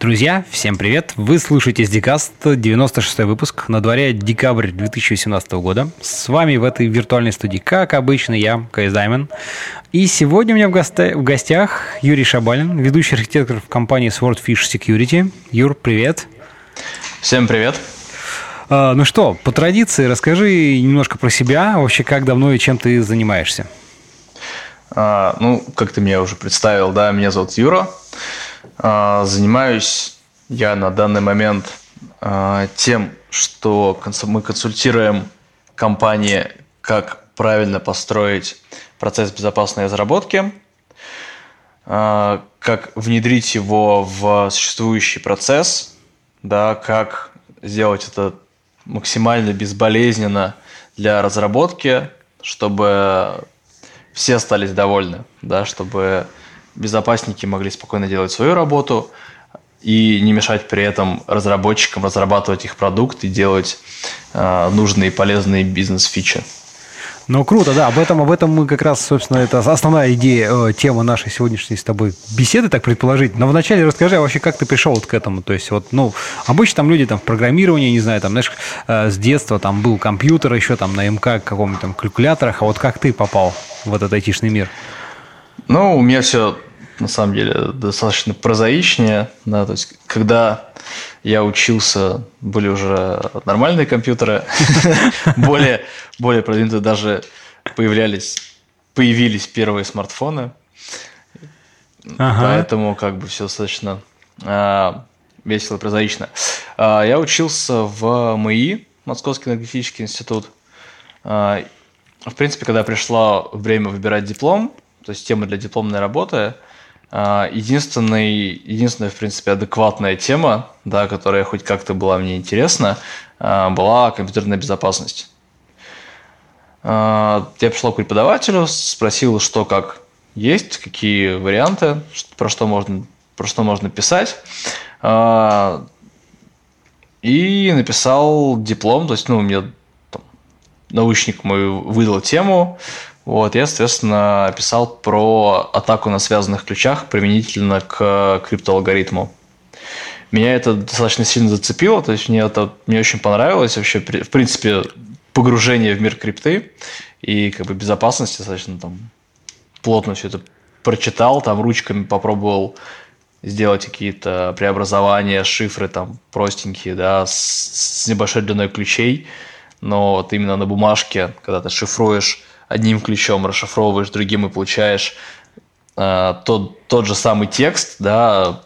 Друзья, всем привет! Вы слушаете SDCast, 96 выпуск, на дворе декабрь 2018 года. С вами в этой виртуальной студии, как обычно, я, Кайс Даймон. И сегодня у меня в, гостя- в гостях Юрий Шабалин, ведущий архитектор в компании Swordfish Security. Юр, привет! Всем привет! А, ну что, по традиции расскажи немножко про себя, вообще как давно и чем ты занимаешься. А, ну, как ты меня уже представил, да, меня зовут Юра. А, занимаюсь я на данный момент а, тем, что мы консультируем компании, как правильно построить процесс безопасной разработки, а, как внедрить его в существующий процесс, да, как сделать это максимально безболезненно для разработки, чтобы все остались довольны, да, чтобы безопасники могли спокойно делать свою работу и не мешать при этом разработчикам разрабатывать их продукт и делать э, нужные полезные бизнес-фичи. Ну, круто, да, об этом, об этом мы как раз, собственно, это основная идея, э, тема нашей сегодняшней с тобой беседы, так предположить. Но вначале расскажи, а вообще, как ты пришел вот к этому? То есть, вот, ну, обычно там люди там в программировании, не знаю, там, знаешь, э, с детства там был компьютер еще там на МК каком-нибудь там калькуляторах, а вот как ты попал в этот айтишный мир? Ну, у меня все на самом деле достаточно прозаичнее. Да, то есть, когда я учился, были уже нормальные компьютеры, более, более продвинутые даже появлялись, появились первые смартфоны. Ага. Поэтому как бы все достаточно а, весело и прозаично. А, я учился в МИИ, Московский энергетический институт. А, в принципе, когда пришло время выбирать диплом, то есть тема для дипломной работы – а, единственный, единственная, в принципе, адекватная тема, да, которая хоть как-то была мне интересна, а, была компьютерная безопасность. А, я пришел к преподавателю, спросил, что как есть, какие варианты, про что можно, про что можно писать. И написал диплом, то есть, ну, мне там, научник мой выдал тему, вот, я, соответственно, писал про атаку на связанных ключах применительно к криптоалгоритму. Меня это достаточно сильно зацепило, то есть мне это мне очень понравилось вообще, в принципе, погружение в мир крипты и как бы безопасности достаточно там плотно все это прочитал, там ручками попробовал сделать какие-то преобразования, шифры там простенькие, да, с, с небольшой длиной ключей, но вот именно на бумажке, когда ты шифруешь одним ключом, расшифровываешь другим и получаешь э, тот, тот же самый текст, да,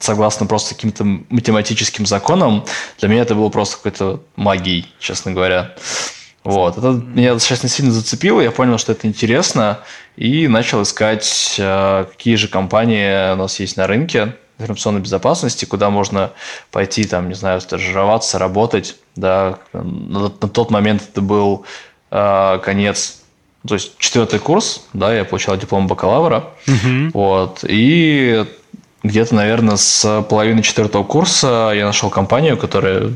согласно просто каким-то математическим законам, для меня это было просто какой-то магией, честно говоря. Вот. Это меня достаточно сильно зацепило, я понял, что это интересно, и начал искать, э, какие же компании у нас есть на рынке информационной безопасности, куда можно пойти, там, не знаю, стажироваться, работать. Да. На, тот момент это был э, конец то есть четвертый курс, да, я получал диплом бакалавра, угу. вот, и где-то, наверное, с половины четвертого курса я нашел компанию, которая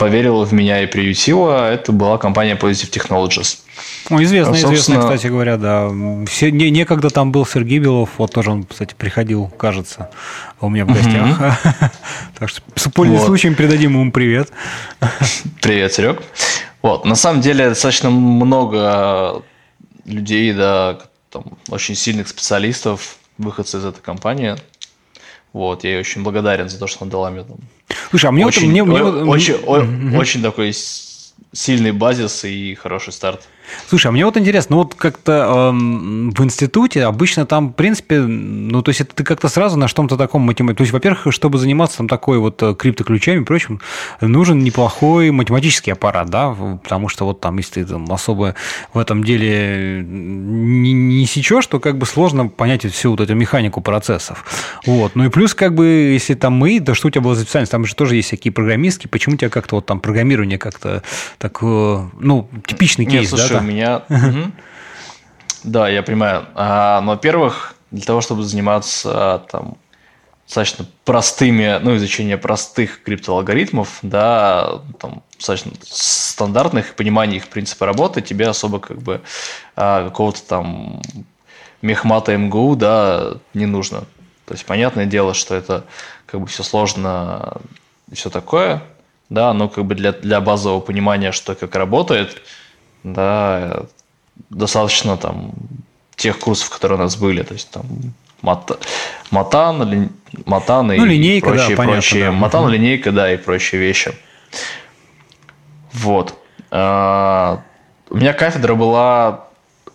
поверила в меня и приютила. Это была компания Positive Technologies. Ну, известно, Собственно... известно, кстати говоря, да. Все, не, некогда там был Сергей Белов, вот тоже он, кстати, приходил, кажется, у меня в гостях. Так что, с пользуясь случаем, передадим ему привет. Привет, Серег. Вот, на самом деле, достаточно много людей, да, там, очень сильных специалистов, выходцы из этой компании. Вот, я ей очень благодарен за то, что она дала мне там. Слушай, а мне очень, вот, мне, мне, очень, мне... очень такой сильный базис и хороший старт. Слушай, а мне вот интересно, ну вот как-то эм, в институте обычно там, в принципе, ну то есть это ты как-то сразу на что-то таком математике. То есть, во-первых, чтобы заниматься там такой вот э, криптоключами и прочим, нужен неплохой математический аппарат, да, потому что вот там, если ты там особо в этом деле не, не сечешь, то как бы сложно понять всю вот эту механику процессов. Вот. Ну и плюс, как бы, если там мы, то что у тебя было за специальность? Там же тоже есть всякие программистки, почему у тебя как-то вот там программирование как-то так, э, ну, типичный кейс, Нет, слушай, да? У меня... Да, я понимаю. А, но, во-первых, для того, чтобы заниматься там достаточно простыми, ну, изучение простых криптоалгоритмов, да, там, достаточно стандартных, понимания их принципа работы, тебе особо как бы а, какого-то там мехмата МГУ, да, не нужно. То есть, понятное дело, что это как бы все сложно и все такое, да, но как бы для, для базового понимания, что как работает, да, достаточно там тех курсов, которые у нас были, то есть там мат, матан, ли, матан и ну, линейка, прочие, да, понятно, прочие, да. матан, угу. линейка, да, и прочие вещи. Вот. А, у меня кафедра была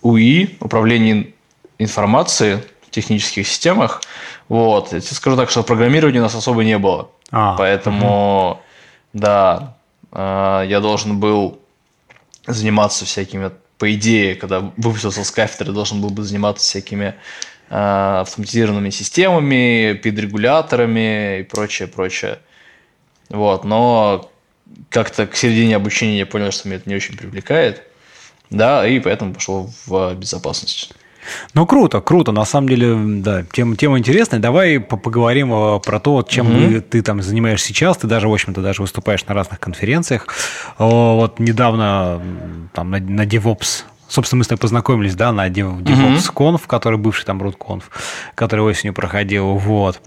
УИ, управление информацией в технических системах. Вот. Я тебе скажу так, что программирования у нас особо не было. А, Поэтому, угу. да, а, я должен был заниматься всякими, по идее, когда выпустился с кафедры, должен был бы заниматься всякими а, автоматизированными системами, пид-регуляторами и прочее, прочее. Вот, но как-то к середине обучения я понял, что меня это не очень привлекает, да, и поэтому пошел в безопасность. Ну, круто, круто. На самом деле, да, тема, тема интересная. Давай поговорим про то, чем mm-hmm. ты там занимаешься сейчас. Ты даже, в общем-то, даже выступаешь на разных конференциях. Вот недавно там на, на DevOps Собственно, мы с тобой познакомились, да, на DevOps Conf, который бывший там RootConf, который осенью проходил, вот.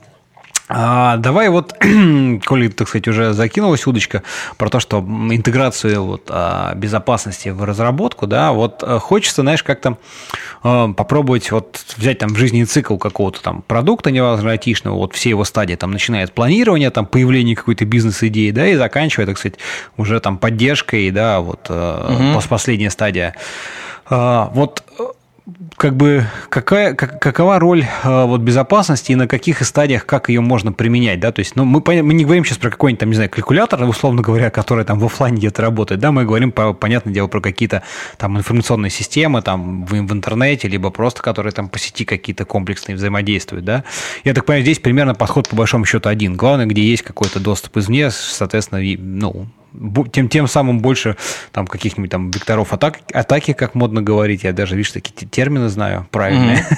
А, давай вот, коли, так сказать, уже закинулась удочка про то, что интеграцию вот, а, безопасности в разработку, да, вот э, хочется, знаешь, как-то а, попробовать вот взять там в жизни цикл какого-то там продукта, неважно, айтишного, вот все его стадии, там, начиная от планирования, там, появления какой-то бизнес-идеи, да, и заканчивая, так сказать, уже там поддержкой, да, вот угу. последняя стадия. А, вот как бы какая, как, какова роль э, вот, безопасности и на каких стадиях, как ее можно применять, да, то есть, ну, мы, мы не говорим сейчас про какой-нибудь, там, не знаю, калькулятор, условно говоря, который там в офлайне где-то работает, да, мы говорим, по, понятное дело, про какие-то там информационные системы, там, в, в интернете, либо просто, которые там по сети какие-то комплексные взаимодействуют, да. Я так понимаю, здесь примерно подход по большому счету один. Главное, где есть какой-то доступ извне, соответственно, ну, тем, тем самым больше там каких-нибудь там векторов атак, атаки, как модно говорить. Я даже, видишь, такие термины знаю правильные.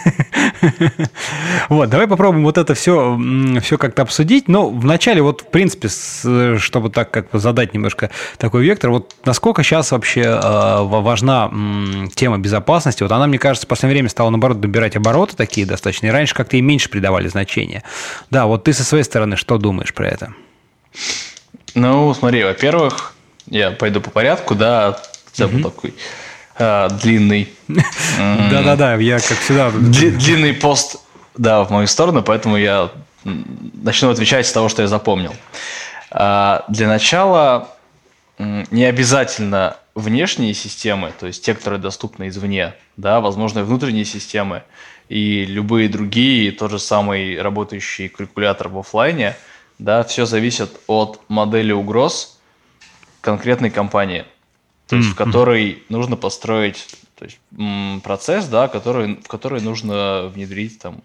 Вот, давай попробуем вот это все, все как-то обсудить. Но вначале вот, в принципе, чтобы так как бы задать немножко такой вектор, вот насколько сейчас вообще э, важна тема безопасности? Вот она, мне кажется, в последнее время стала, наоборот, добирать обороты такие достаточно. И раньше как-то и меньше придавали значения. Да, вот ты со своей стороны что думаешь про это? Ну, смотри, во-первых, я пойду по порядку, да, у был такой длинный. Да-да-да, я как всегда... Длинный пост, да, в мою сторону, поэтому я начну отвечать с того, что я запомнил. А, для начала не обязательно внешние системы, то есть те, которые доступны извне, да, возможно, внутренние системы, и любые другие, тот же самый работающий калькулятор в офлайне – да, все зависит от модели угроз конкретной компании, то есть mm-hmm. в которой нужно построить то есть, процесс, да, который, в который нужно внедрить там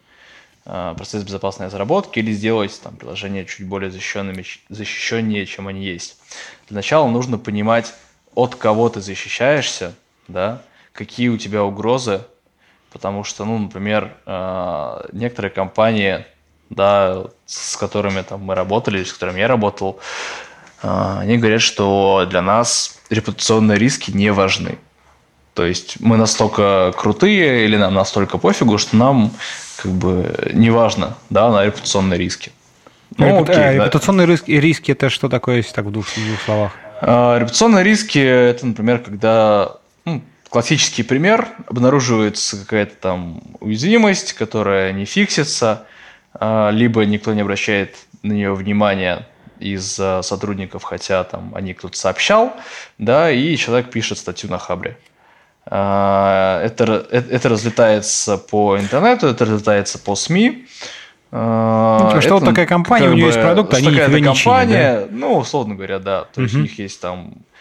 а, процесс безопасной разработки или сделать там приложение чуть более защищенными, защищеннее, чем они есть. Для начала нужно понимать, от кого ты защищаешься, да, какие у тебя угрозы, потому что, ну, например, а, некоторые компании да, с которыми там мы работали, с которыми я работал, они говорят, что для нас репутационные риски не важны. То есть мы настолько крутые или нам настолько пофигу, что нам как бы не важно, да, на репутационные риски. Ну, Репу... окей, а, да. Репутационные риски, риски это что такое, если так в двух, в двух словах? А, репутационные риски это, например, когда ну, классический пример обнаруживается какая-то там уязвимость, которая не фиксится, а, либо никто не обращает на нее внимания из сотрудников, хотя там они кто-то сообщал, да, и человек пишет статью на Хабре. А, это, это, это разлетается по интернету, это разлетается по СМИ. А, ну, типа, что вот такая компания, у нее есть продукт, они такая компания, да? ну, условно говоря, да. То есть у них есть там а,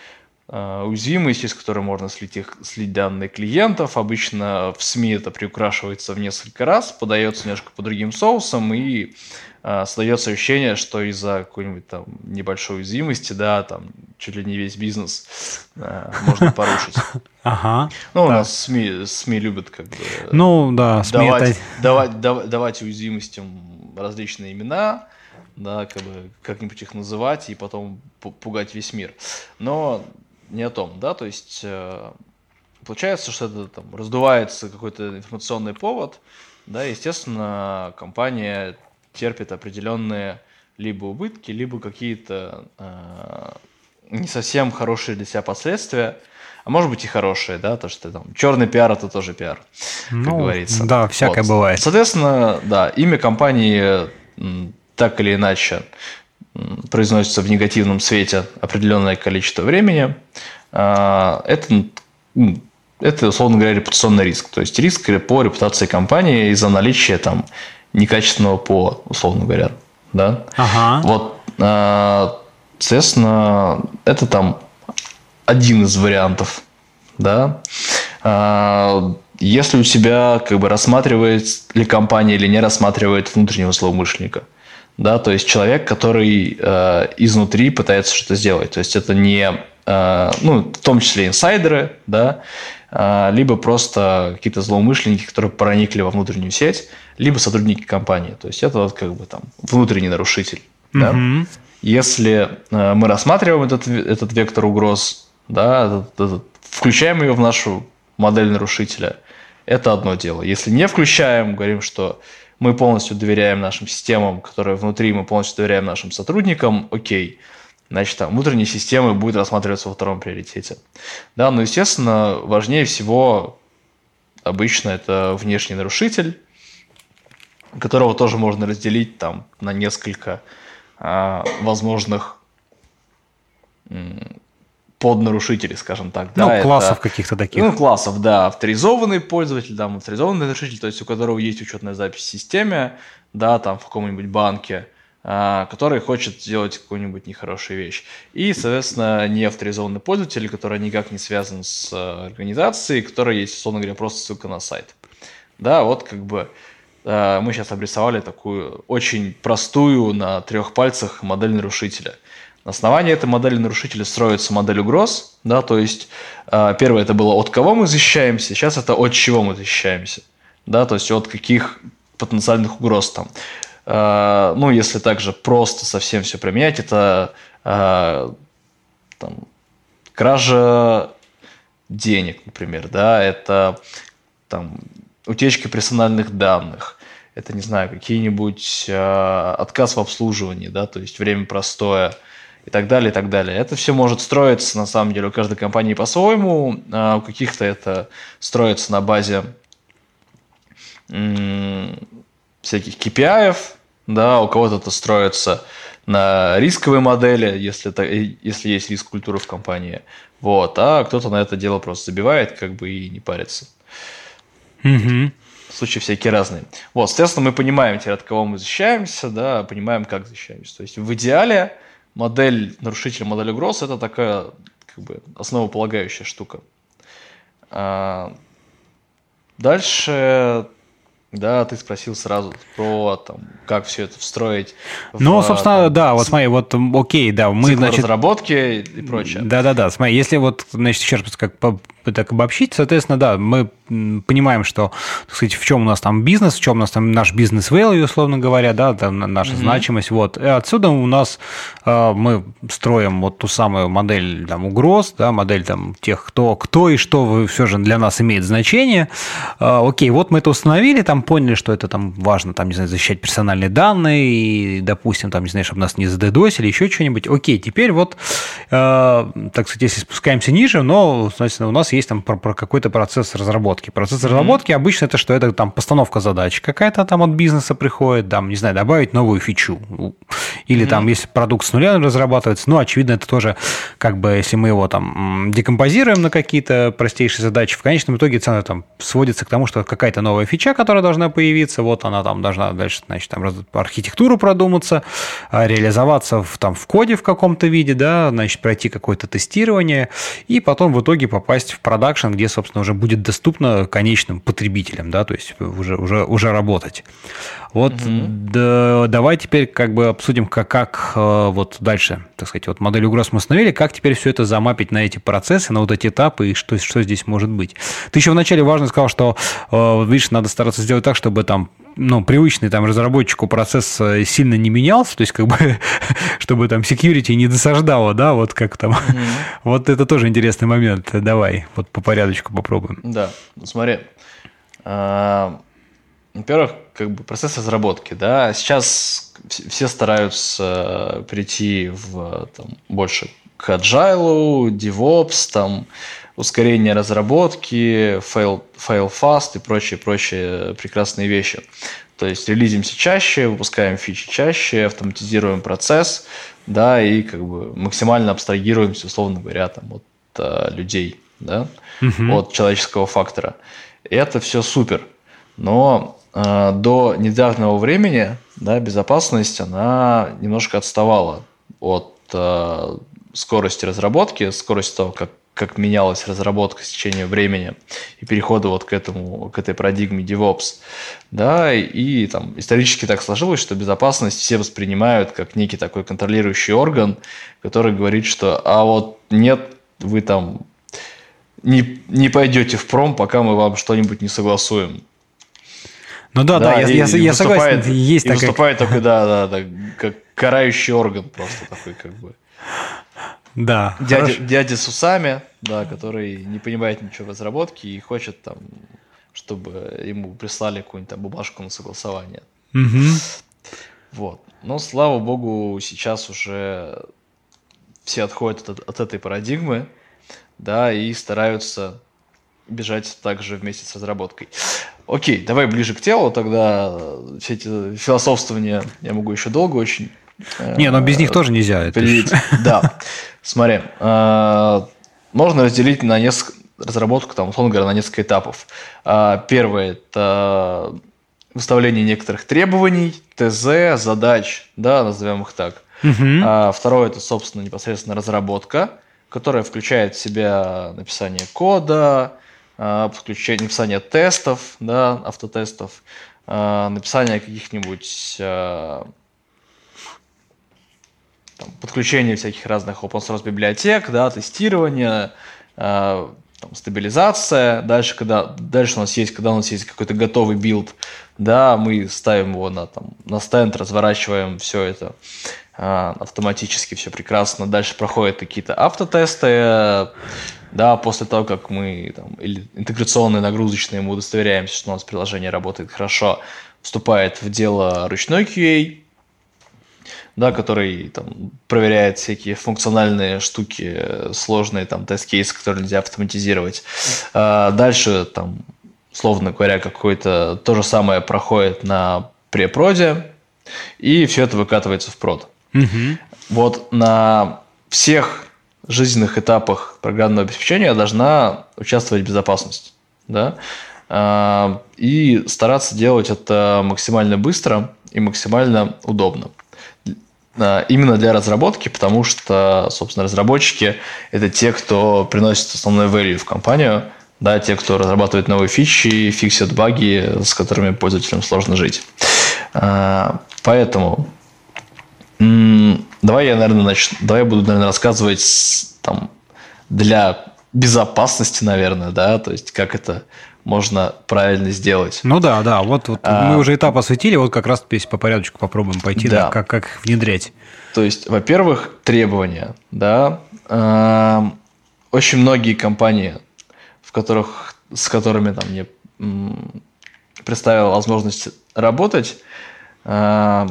уязвимость, из которой можно слить, их, слить данные клиентов. Обычно в СМИ это приукрашивается в несколько раз, подается немножко по другим соусам и э, создается ощущение, что из-за какой-нибудь там небольшой уязвимости, да, там чуть ли не весь бизнес э, можно порушить. Ага. Ну, у нас СМИ, СМИ любят как бы ну, да, СМИ давать, давать, давать уязвимостям различные имена, да, как бы как-нибудь их называть и потом пугать весь мир. Но не о том, да, то есть э, получается, что это там раздувается какой-то информационный повод, да, естественно, компания терпит определенные либо убытки, либо какие-то э, не совсем хорошие для себя последствия, а может быть и хорошие, да, то что там черный пиар это тоже пиар, ну, как говорится. Да, всякое вот. бывает. Соответственно, да, имя компании так или иначе произносится в негативном свете определенное количество времени. А, это это, условно говоря, репутационный риск. То есть риск по репутации компании из-за наличия там некачественного ПО, условно говоря. Да? Ага. Вот, а, соответственно, это там один из вариантов. Да? А, если у тебя как бы рассматривает ли компания или не рассматривает внутреннего злоумышленника. Да, то есть человек, который э, изнутри пытается что-то сделать. То есть это не, э, ну, в том числе инсайдеры, да, а, либо просто какие-то злоумышленники, которые проникли во внутреннюю сеть, либо сотрудники компании. То есть это вот как бы там внутренний нарушитель. Mm-hmm. Да? Если а, мы рассматриваем этот, этот вектор угроз, да, этот, этот, включаем ее в нашу модель нарушителя, это одно дело. Если не включаем, говорим, что мы полностью доверяем нашим системам, которые внутри, мы полностью доверяем нашим сотрудникам, окей значит, там внутренние системы будет рассматриваться во втором приоритете. Да, но, естественно, важнее всего обычно это внешний нарушитель, которого тоже можно разделить там на несколько а, возможных поднарушителей, скажем так. Ну, да, классов каких-то таких. Ну, классов, да. Авторизованный пользователь, да, авторизованный нарушитель, то есть у которого есть учетная запись в системе, да, там в каком-нибудь банке, а, который хочет сделать какую-нибудь нехорошую вещь. И, соответственно, не авторизованный пользователь, который никак не связан с э, организацией, которая есть, условно говоря, просто ссылка на сайт. Да, вот как бы э, мы сейчас обрисовали такую очень простую на трех пальцах модель нарушителя. На основании этой модели нарушителя строится модель угроз, да, то есть э, первое это было от кого мы защищаемся, сейчас это от чего мы защищаемся, да, то есть от каких потенциальных угроз там. Э, ну, если также просто совсем все применять, это э, там, кража денег, например, да, это там, утечки персональных данных, это, не знаю, какие-нибудь отказ в обслуживании, да, то есть время простое и так далее, и так далее. Это все может строиться, на самом деле, у каждой компании по-своему, а у каких-то это строится на базе всяких KPI, да, у кого-то это строится на рисковой модели, если, это, если есть риск культуры в компании, вот, а кто-то на это дело просто забивает, как бы и не парится. Угу. Случаи всякие разные. Вот, соответственно, мы понимаем теперь, от кого мы защищаемся, да, понимаем, как защищаемся. То есть в идеале модель нарушителя, модель угроз – это такая как бы основополагающая штука. А дальше да, ты спросил сразу про там, как все это встроить. Ну, в, собственно, там, да, вот смотри, вот окей, да, мы, значит... разработки и прочее. Да-да-да, смотри, если вот, значит, еще раз как так обобщить, соответственно, да, мы понимаем, что, так сказать, в чем у нас там бизнес, в чем у нас там наш бизнес value, условно говоря, да, там наша mm-hmm. значимость, вот. И отсюда у нас э, мы строим вот ту самую модель там угроз, да, модель там тех, кто, кто и что все же для нас имеет значение. Э, окей, вот мы это установили, там поняли, что это там важно, там, не знаю, защищать персональные данные, и, допустим, там, не знаю, чтобы нас не задедосили, еще что-нибудь. Окей, теперь вот, э, так сказать, если спускаемся ниже, но, соответственно, у нас есть там про, про какой-то процесс разработки. Процесс mm-hmm. разработки обычно это что? Это там постановка задач какая-то там от бизнеса приходит, там, не знаю, добавить новую фичу. Или mm-hmm. там, если продукт с нуля разрабатывается, ну, очевидно, это тоже как бы, если мы его там декомпозируем на какие-то простейшие задачи, в конечном итоге цена там сводится к тому, что какая-то новая фича, которая должна появиться, вот она там должна дальше, значит, там архитектуру продуматься, а, реализоваться в, там в коде в каком-то виде, да, значит, пройти какое-то тестирование, и потом в итоге попасть в продакшн, где, собственно, уже будет доступно конечным потребителям, да, то есть уже, уже, уже работать. Вот угу. да, давай теперь как бы обсудим, как, как э, вот дальше, так сказать, вот модель угроз мы установили, как теперь все это замапить на эти процессы, на вот эти этапы, и что, что здесь может быть. Ты еще вначале важно сказал, что, э, видишь, надо стараться сделать так, чтобы там ну, привычный там разработчику процесс э, сильно не менялся, то есть как бы, чтобы там security не досаждало, да, вот как там. Mm-hmm. Вот это тоже интересный момент. Давай, вот по порядочку попробуем. Да, смотри. А, во-первых, как бы процесс разработки, да, сейчас все стараются прийти в там, больше к agile, DevOps, там, ускорение разработки, fail, fail fast и прочие, прочие прекрасные вещи. То есть релизимся чаще, выпускаем фичи чаще, автоматизируем процесс, да, и как бы максимально абстрагируемся, условно говоря, там, от а, людей, да, угу. от человеческого фактора. И это все супер. Но э, до недавнего времени да, безопасность она немножко отставала от э, скорости разработки, скорости того, как как менялась разработка с течением времени и перехода вот к этому, к этой парадигме DevOps, да, и там исторически так сложилось, что безопасность все воспринимают как некий такой контролирующий орган, который говорит, что а вот нет, вы там не, не пойдете в пром, пока мы вам что-нибудь не согласуем. Ну да, да, да я, я, я согласен, есть и такая... выступает такой, да, да, да, как карающий орган просто такой как бы. Да. Дядя, дядя с усами, да, который не понимает ничего в разработке и хочет там, чтобы ему прислали какую-нибудь там бумажку на согласование. Угу. Вот. Но, слава богу, сейчас уже все отходят от, от этой парадигмы, да, и стараются бежать также вместе с разработкой. Окей, давай ближе к телу, тогда все эти философствования я могу еще долго очень не, но без них тоже нельзя. Да. Смотри, э, можно разделить на несколько разработку, там, условно говоря, на несколько этапов. Э, первое – это выставление некоторых требований, ТЗ, задач, да, назовем их так. Угу. Второе – это, собственно, непосредственно разработка, которая включает в себя написание кода, подключение, написание тестов, да, автотестов, написание каких-нибудь там, подключение всяких разных open source библиотек, да, тестирование, э, там, стабилизация. Дальше, когда, дальше у нас есть, когда у нас есть какой-то готовый билд, да, мы ставим его на, там, на стенд, разворачиваем все это э, автоматически, все прекрасно. Дальше проходят какие-то автотесты, да, после того, как мы там, или интеграционные, нагрузочные, мы удостоверяемся, что у нас приложение работает хорошо, вступает в дело ручной QA, да, который там, проверяет всякие функциональные штуки, сложные там тест-кейсы, которые нельзя автоматизировать. А дальше, там, словно говоря, какое-то то же самое проходит на препроде, и все это выкатывается в прод. Угу. Вот на всех жизненных этапах программного обеспечения должна участвовать безопасность. Да? А, и стараться делать это максимально быстро и максимально удобно. Э, именно для разработки, потому что, собственно, разработчики – это те, кто приносит основной value в компанию, да, те, кто разрабатывает новые фичи, фиксит баги, с которыми пользователям сложно жить. Э, поэтому давай я, наверное, нач... давай я буду, наверное, рассказывать там для безопасности, наверное, да, то есть как это можно правильно сделать. Ну да, да, вот, вот а, мы уже этап осветили, вот как раз здесь по порядочку попробуем пойти, да. Да, как, как их внедрять. То есть, во-первых, требования, да, э, очень многие компании, в которых, с которыми там мне представила возможность работать, э,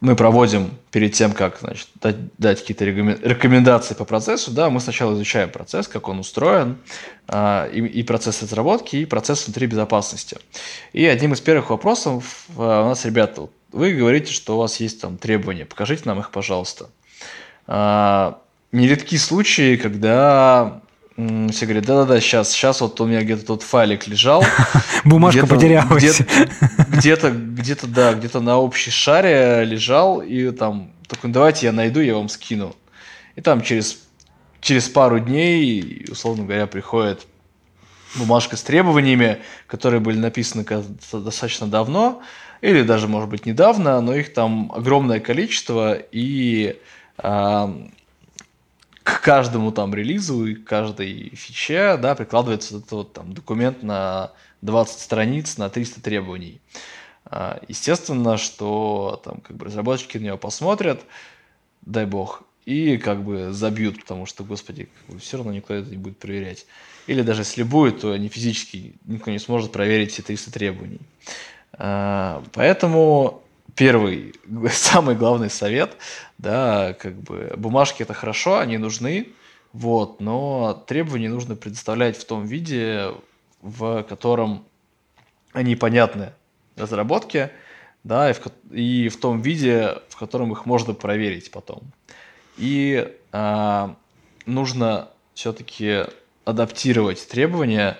мы проводим перед тем, как значит, дать, дать какие-то рекомендации по процессу, да, мы сначала изучаем процесс, как он устроен, э, и, и процесс разработки, и процесс внутри безопасности. И одним из первых вопросов э, у нас, ребята, вы говорите, что у вас есть там требования, покажите нам их, пожалуйста. Э, нередки случаи, когда все говорят, да-да-да, сейчас, сейчас вот у меня где-то тут файлик лежал. Бумажка потерялась. Где-то, где-то, да, где-то на общей шаре лежал, и там, такой, давайте я найду, я вам скину. И там через, через пару дней, условно говоря, приходит бумажка с требованиями, которые были написаны достаточно давно, или даже, может быть, недавно, но их там огромное количество, и к каждому там релизу и каждой фиче, да, прикладывается этот вот там документ на 20 страниц, на 300 требований. А, естественно, что там как бы разработчики на него посмотрят, дай бог, и как бы забьют, потому что, господи, все равно никто это не будет проверять. Или даже если будет, то они физически никто не сможет проверить все 300 требований. А, поэтому первый, самый главный совет, да, как бы бумажки это хорошо, они нужны, вот, но требования нужно предоставлять в том виде, в котором они понятны разработке, да, и в, и в том виде, в котором их можно проверить потом. И а, нужно все-таки адаптировать требования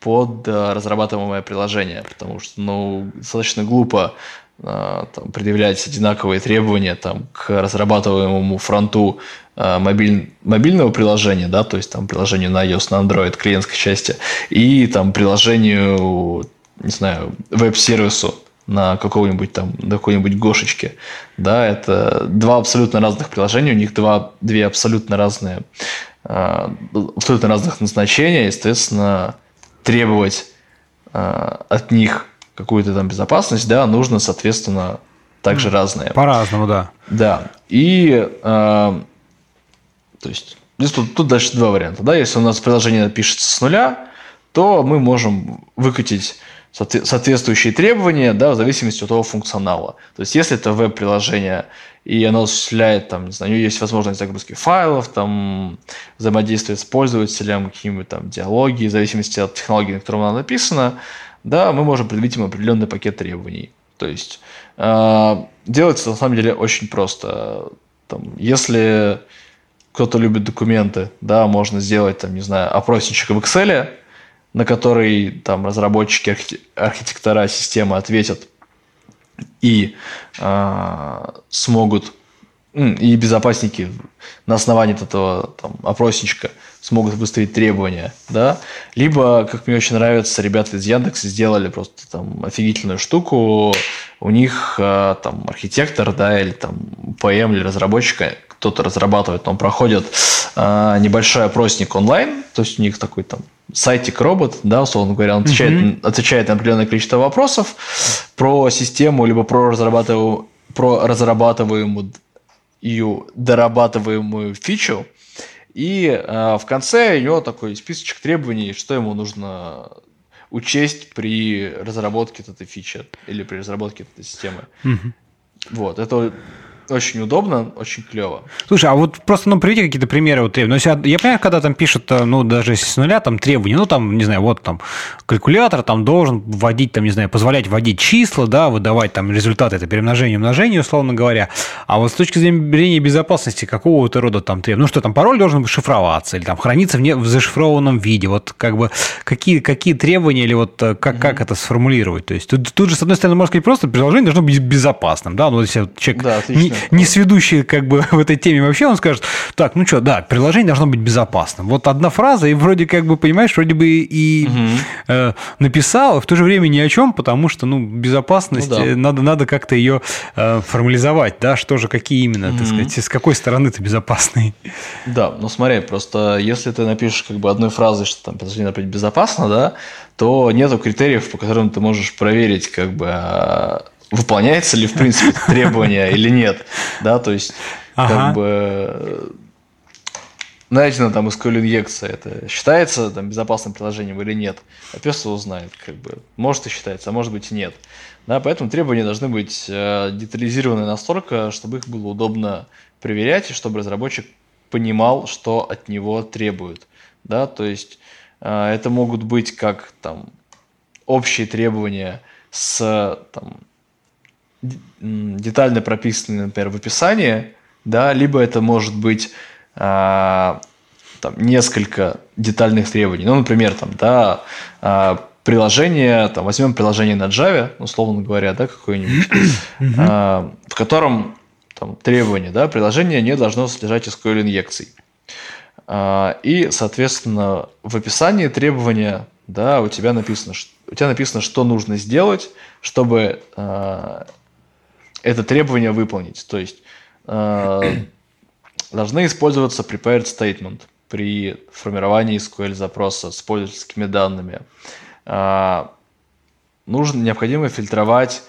под а, разрабатываемое приложение, потому что ну, достаточно глупо там, предъявлять одинаковые требования там, к разрабатываемому фронту а, мобиль, мобильного приложения, да, то есть там приложению на iOS, на Android клиентской части, и там приложению, не знаю, веб-сервису на какого-нибудь там, на какой-нибудь Гошечке. Да, это два абсолютно разных приложения, у них два, две абсолютно разные, э, абсолютно разных назначения, естественно, требовать э, от них какую-то там безопасность, да, нужно, соответственно, также mm. разные. По-разному, да. Да. И, э, то есть, здесь тут, тут дальше два варианта, да, если у нас приложение пишется с нуля, то мы можем выкатить соответствующие требования, да, в зависимости от того функционала. То есть, если это веб-приложение, и оно осуществляет, там, не знаю, у него есть возможность загрузки файлов, там, взаимодействия с пользователем, какие-нибудь там диалоги, в зависимости от технологии, на котором она написана, да, мы можем предъявить им определенный пакет требований. То есть, э, делается на самом деле очень просто. Там, если кто-то любит документы, да, можно сделать, там, не знаю, опросничек в Excel, на который там разработчики, архитектора системы ответят и э, смогут, и безопасники на основании этого там, опросничка смогут выставить требования, да, либо, как мне очень нравится, ребята из Яндекса сделали просто там офигительную штуку, у них э, там архитектор, да, или там ПМ или разработчик, кто-то разрабатывает, он проходит э, небольшой опросник онлайн, то есть у них такой там сайтик робот, да, условно говоря, он отвечает, mm-hmm. отвечает на определенное количество вопросов про систему, либо про разрабатываемую, про разрабатываемую дорабатываемую фичу, и э, в конце у него такой списочек требований, что ему нужно учесть при разработке этой фичи или при разработке этой системы. Mm-hmm. Вот, это очень удобно, очень клево. Слушай, а вот просто, ну, приведи какие-то примеры вот требований. Ну, я понимаю, когда там пишут, э, ну, даже если с нуля, там требования, ну, там, не знаю, вот там калькулятор там должен вводить, там, не знаю, позволять вводить числа, да, выдавать там результаты, это перемножение, умножение, условно говоря. А вот с точки зрения безопасности, какого-то рода там требования, ну, что там пароль должен шифроваться или там храниться в, не, в зашифрованном виде, вот как бы какие, какие требования или вот э, как, mm-hmm. как это сформулировать? То есть тут, тут же, с одной стороны, можно сказать, просто приложение должно быть безопасным, да, ну, если человек да, не, не сведущий как бы в этой теме вообще, он скажет, так, ну что, да, приложение должно быть безопасным. Вот одна фраза, и вроде как бы, понимаешь, вроде бы и угу. э, написал, в то же время ни о чем, потому что, ну, безопасность, ну, да. Э, надо, надо как-то ее э, формализовать, да, что же, какие именно, угу. так сказать, с какой стороны ты безопасный. Да, ну смотри, просто если ты напишешь как бы одной фразой, что там приложение например, безопасно, да, то нету критериев, по которым ты можешь проверить, как бы, а, выполняется ли, в принципе, требование или нет. Да, то есть, ага. как бы найдена там SQL инъекция, это считается там, безопасным приложением или нет. Опес узнает, как бы, может и считается, а может быть и нет. Да, поэтому требования должны быть э, детализированы настолько, чтобы их было удобно проверять, и чтобы разработчик понимал, что от него требуют. Да, то есть э, это могут быть как там общие требования с там, детально прописаны, например, в описании, да, либо это может быть а, там, несколько детальных требований. Ну, например, там, да, а, приложение, там, возьмем приложение на Java, условно говоря, да, какое-нибудь, а, в котором там, требование, да, приложение не должно содержать SQL-инъекций. А, и, соответственно, в описании требования, да, у тебя написано, у тебя написано, что нужно сделать, чтобы а, это требование выполнить. То есть э, должны использоваться prepared statement при формировании SQL запроса с пользовательскими данными. Э, нужно, необходимо фильтровать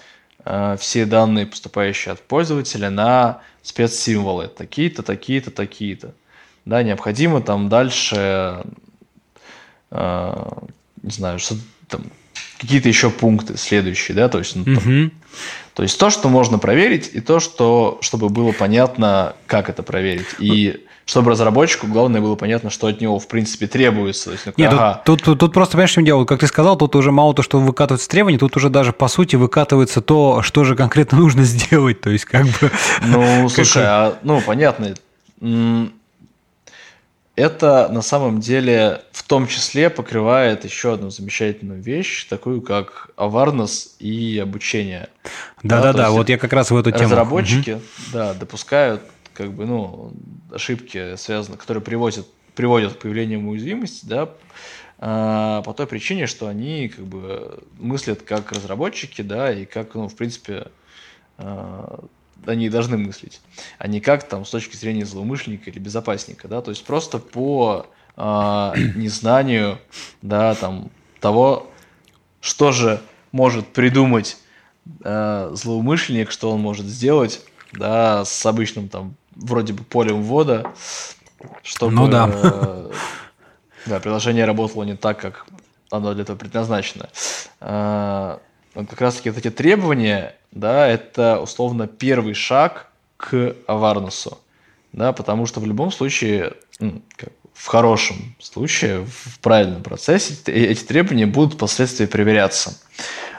э, все данные, поступающие от пользователя, на спецсимволы такие-то, такие-то, такие-то. Да, необходимо там дальше, э, не знаю, что там какие-то еще пункты следующие, да, то есть, ну, там, то есть то, что можно проверить, и то, что, чтобы было понятно, как это проверить. И чтобы разработчику главное было понятно, что от него в принципе требуется. То есть, ну, Нет, ага. тут, тут, тут просто, понимаешь, что дело, как ты сказал, тут уже мало то, что выкатывается требования, тут уже даже по сути выкатывается то, что же конкретно нужно сделать, то есть как бы... Ну, слушай, а, ну, понятно, это на самом деле в том числе покрывает еще одну замечательную вещь, такую как awareness и обучение. Да-да-да, вот я как раз в эту тему. Разработчики, угу. да, допускают как бы, ну, ошибки, связанные, которые приводят, приводят к появлению уязвимости, да, а, по той причине, что они как бы мыслят как разработчики, да, и как, ну, в принципе, а, они должны мыслить, а не как там с точки зрения злоумышленника или безопасника, да, то есть просто по э, незнанию, да, там того, что же может придумать э, злоумышленник, что он может сделать, да, с обычным там вроде бы полем ввода, чтобы ну, да. Э, да, приложение работало не так, как оно для этого предназначено. Э, как раз таки вот эти требования, да, это условно первый шаг к аварнусу, да, потому что в любом случае, в хорошем случае, в правильном процессе эти требования будут впоследствии проверяться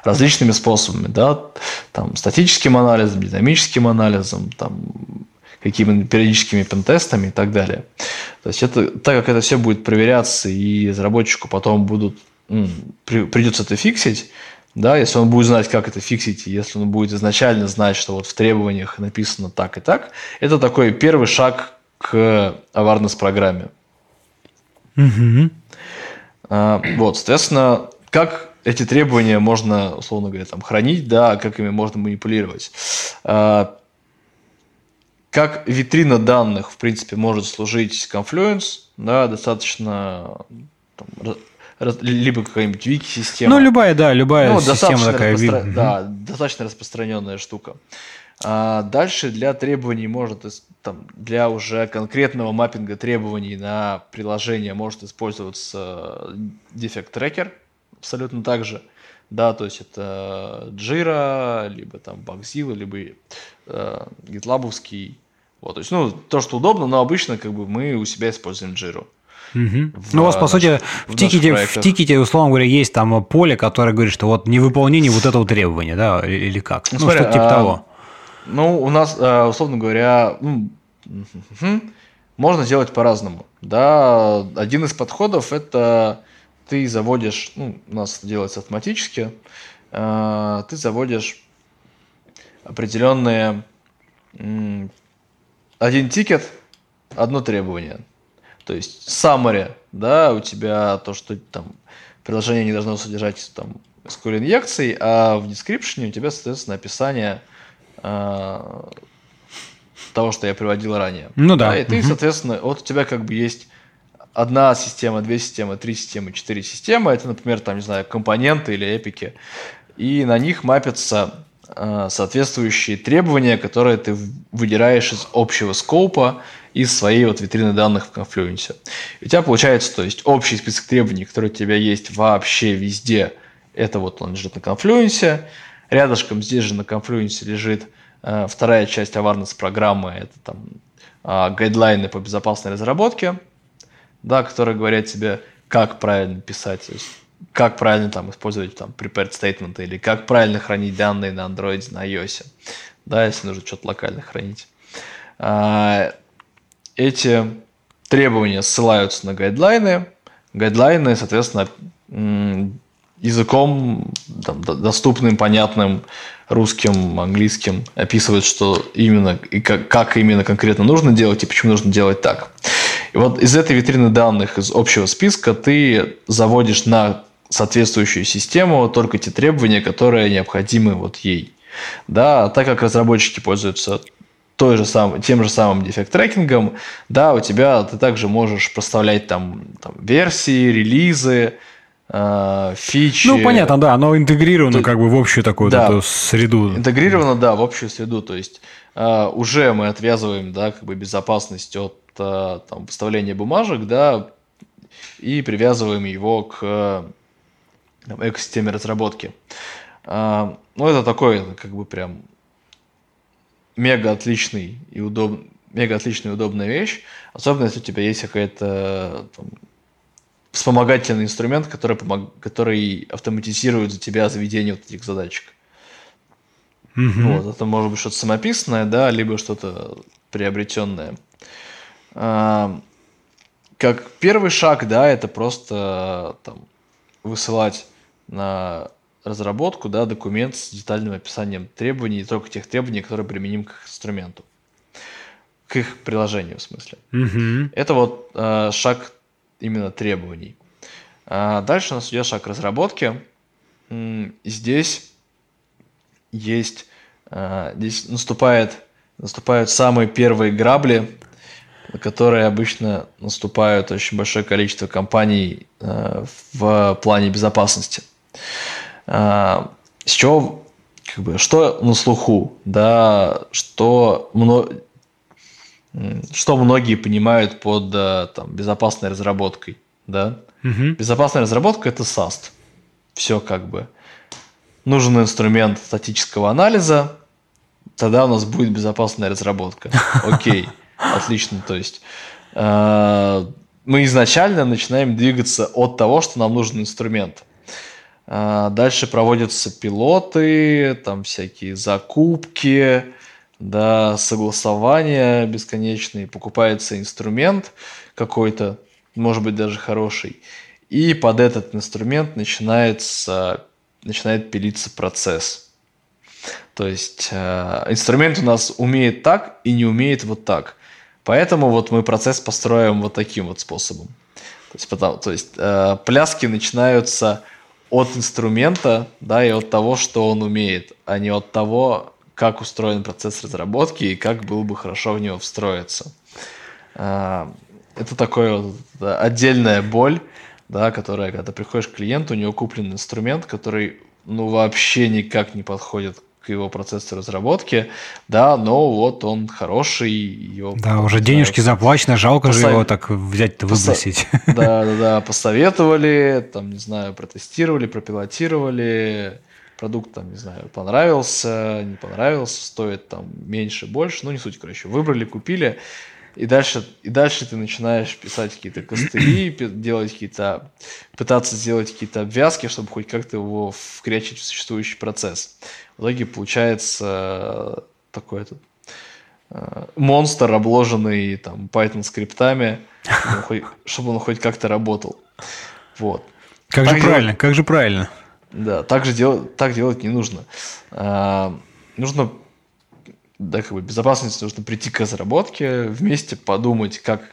различными способами, да, там, статическим анализом, динамическим анализом, там, какими-то периодическими пентестами и так далее. То есть это, так как это все будет проверяться и разработчику потом будут, придется это фиксить, да, если он будет знать, как это фиксить, если он будет изначально знать, что вот в требованиях написано так и так, это такой первый шаг к awareness программе. Угу. А, вот, соответственно, как эти требования можно, условно говоря, там, хранить, да, как ими можно манипулировать. А, как витрина данных, в принципе, может служить Confluence, да, достаточно там, либо какая-нибудь вики-система. Ну, любая, да, любая ну, система такая. Распро... Угу. Да, достаточно распространенная штука. А дальше для требований может, там, для уже конкретного маппинга требований на приложение может использоваться Defect Tracker, абсолютно так же. Да, то есть это Jira, либо там Bugzilla, либо э, GitLab'овский. Вот, то есть, ну, то, что удобно, но обычно как бы мы у себя используем Jira. Угу. ну, у вас, по сути, в, в, тикете, в тикете, условно говоря, есть там поле, которое говорит, что вот невыполнение вот этого требования, да, или как? Ну, ну что-то типа а, того. Ну, у нас, а, условно говоря, ну, можно сделать по-разному. Да, один из подходов – это ты заводишь, ну, у нас это делается автоматически, а, ты заводишь определенные один тикет, одно требование – то есть summary, да, у тебя то, что там приложение не должно содержать там SQL инъекций, а в description у тебя, соответственно, описание э, того, что я приводил ранее. Ну да. да и ты, угу. соответственно, вот у тебя как бы есть одна система, две системы, три системы, четыре системы. Это, например, там, не знаю, компоненты или эпики. И на них мапятся э, соответствующие требования, которые ты выдираешь из общего скопа из своей вот витрины данных в Confluence. У тебя получается, то есть общий список требований, который у тебя есть вообще везде, это вот он лежит на Confluence. Рядышком здесь же на Confluence лежит э, вторая часть awareness программы, это там э, гайдлайны по безопасной разработке, да, которые говорят тебе, как правильно писать, как правильно там использовать там prepared statement или как правильно хранить данные на Android, на iOS, да, если нужно что-то локально хранить. А, эти требования ссылаются на гайдлайны. Гайдлайны, соответственно, языком там, доступным, понятным русским, английским описывают, что именно и как, как именно конкретно нужно делать и почему нужно делать так. И вот из этой витрины данных, из общего списка, ты заводишь на соответствующую систему только те требования, которые необходимы вот ей. Да, так как разработчики пользуются той же сам, тем же самым дефект-трекингом, да, у тебя ты также можешь проставлять там, там версии, релизы, э, фичи. Ну, понятно, да, оно интегрировано то, как бы в общую такую да, вот эту среду. Интегрировано, да, в общую среду, то есть э, уже мы отвязываем, да, как бы безопасность от э, там, выставления бумажек, да, и привязываем его к там, экосистеме разработки. Э, ну, это такой, как бы прям мега отличный и удобный, мега отличная и удобная вещь, особенно если у тебя есть какая-то там, вспомогательный инструмент, который, помог, который автоматизирует за тебя заведение вот этих задачек. Mm-hmm. Вот, это может быть что-то самописное, да, либо что-то приобретенное. А, как первый шаг, да, это просто там, высылать на разработку, да, документ с детальным описанием требований, только тех требований, которые применим к их инструменту, к их приложению в смысле. Mm-hmm. Это вот э, шаг именно требований. А дальше у нас идет шаг разработки. Здесь есть, а, здесь наступает, наступают самые первые грабли, которые обычно наступают очень большое количество компаний а, в плане безопасности. А, с чего, как бы, что на слуху, да, что, что многие понимают под там, безопасной разработкой, да? Угу. Безопасная разработка это SAST. Все как бы. Нужен инструмент статического анализа, тогда у нас будет безопасная разработка. Окей, отлично. То есть э, мы изначально начинаем двигаться от того, что нам нужен инструмент. Э, дальше проводятся пилоты, там всякие закупки, да, согласования бесконечные, покупается инструмент какой-то, может быть даже хороший, и под этот инструмент начинается, начинает пилиться процесс. То есть э, инструмент у нас умеет так и не умеет вот так. Поэтому вот мы процесс построим вот таким вот способом. То есть, потому, то есть э, пляски начинаются от инструмента, да, и от того, что он умеет, а не от того, как устроен процесс разработки и как было бы хорошо в него встроиться. Э, это такое вот отдельная боль, да, которая, когда ты приходишь к клиенту, у него куплен инструмент, который ну вообще никак не подходит к его процессу разработки, да, но вот он хороший, его... Да, уже денежки заплачены, жалко посов... же его так взять-то выбросить. Да, да, да, посоветовали, там, не знаю, протестировали, пропилотировали, продукт, там, не знаю, понравился, не понравился, стоит там меньше, больше, ну, не суть, короче, выбрали, купили, и дальше, и дальше ты начинаешь писать какие-то костыли, делать какие-то, пытаться сделать какие-то обвязки, чтобы хоть как-то его вкрячить в существующий процесс. В итоге получается такой этот э, монстр, обложенный там Python скриптами, чтобы он хоть, чтобы он хоть как-то работал. Вот. Как так же правильно, делать, как же правильно. Да, так же делать, так делать не нужно. А, нужно да, как бы безопасности нужно прийти к разработке, вместе подумать, как э,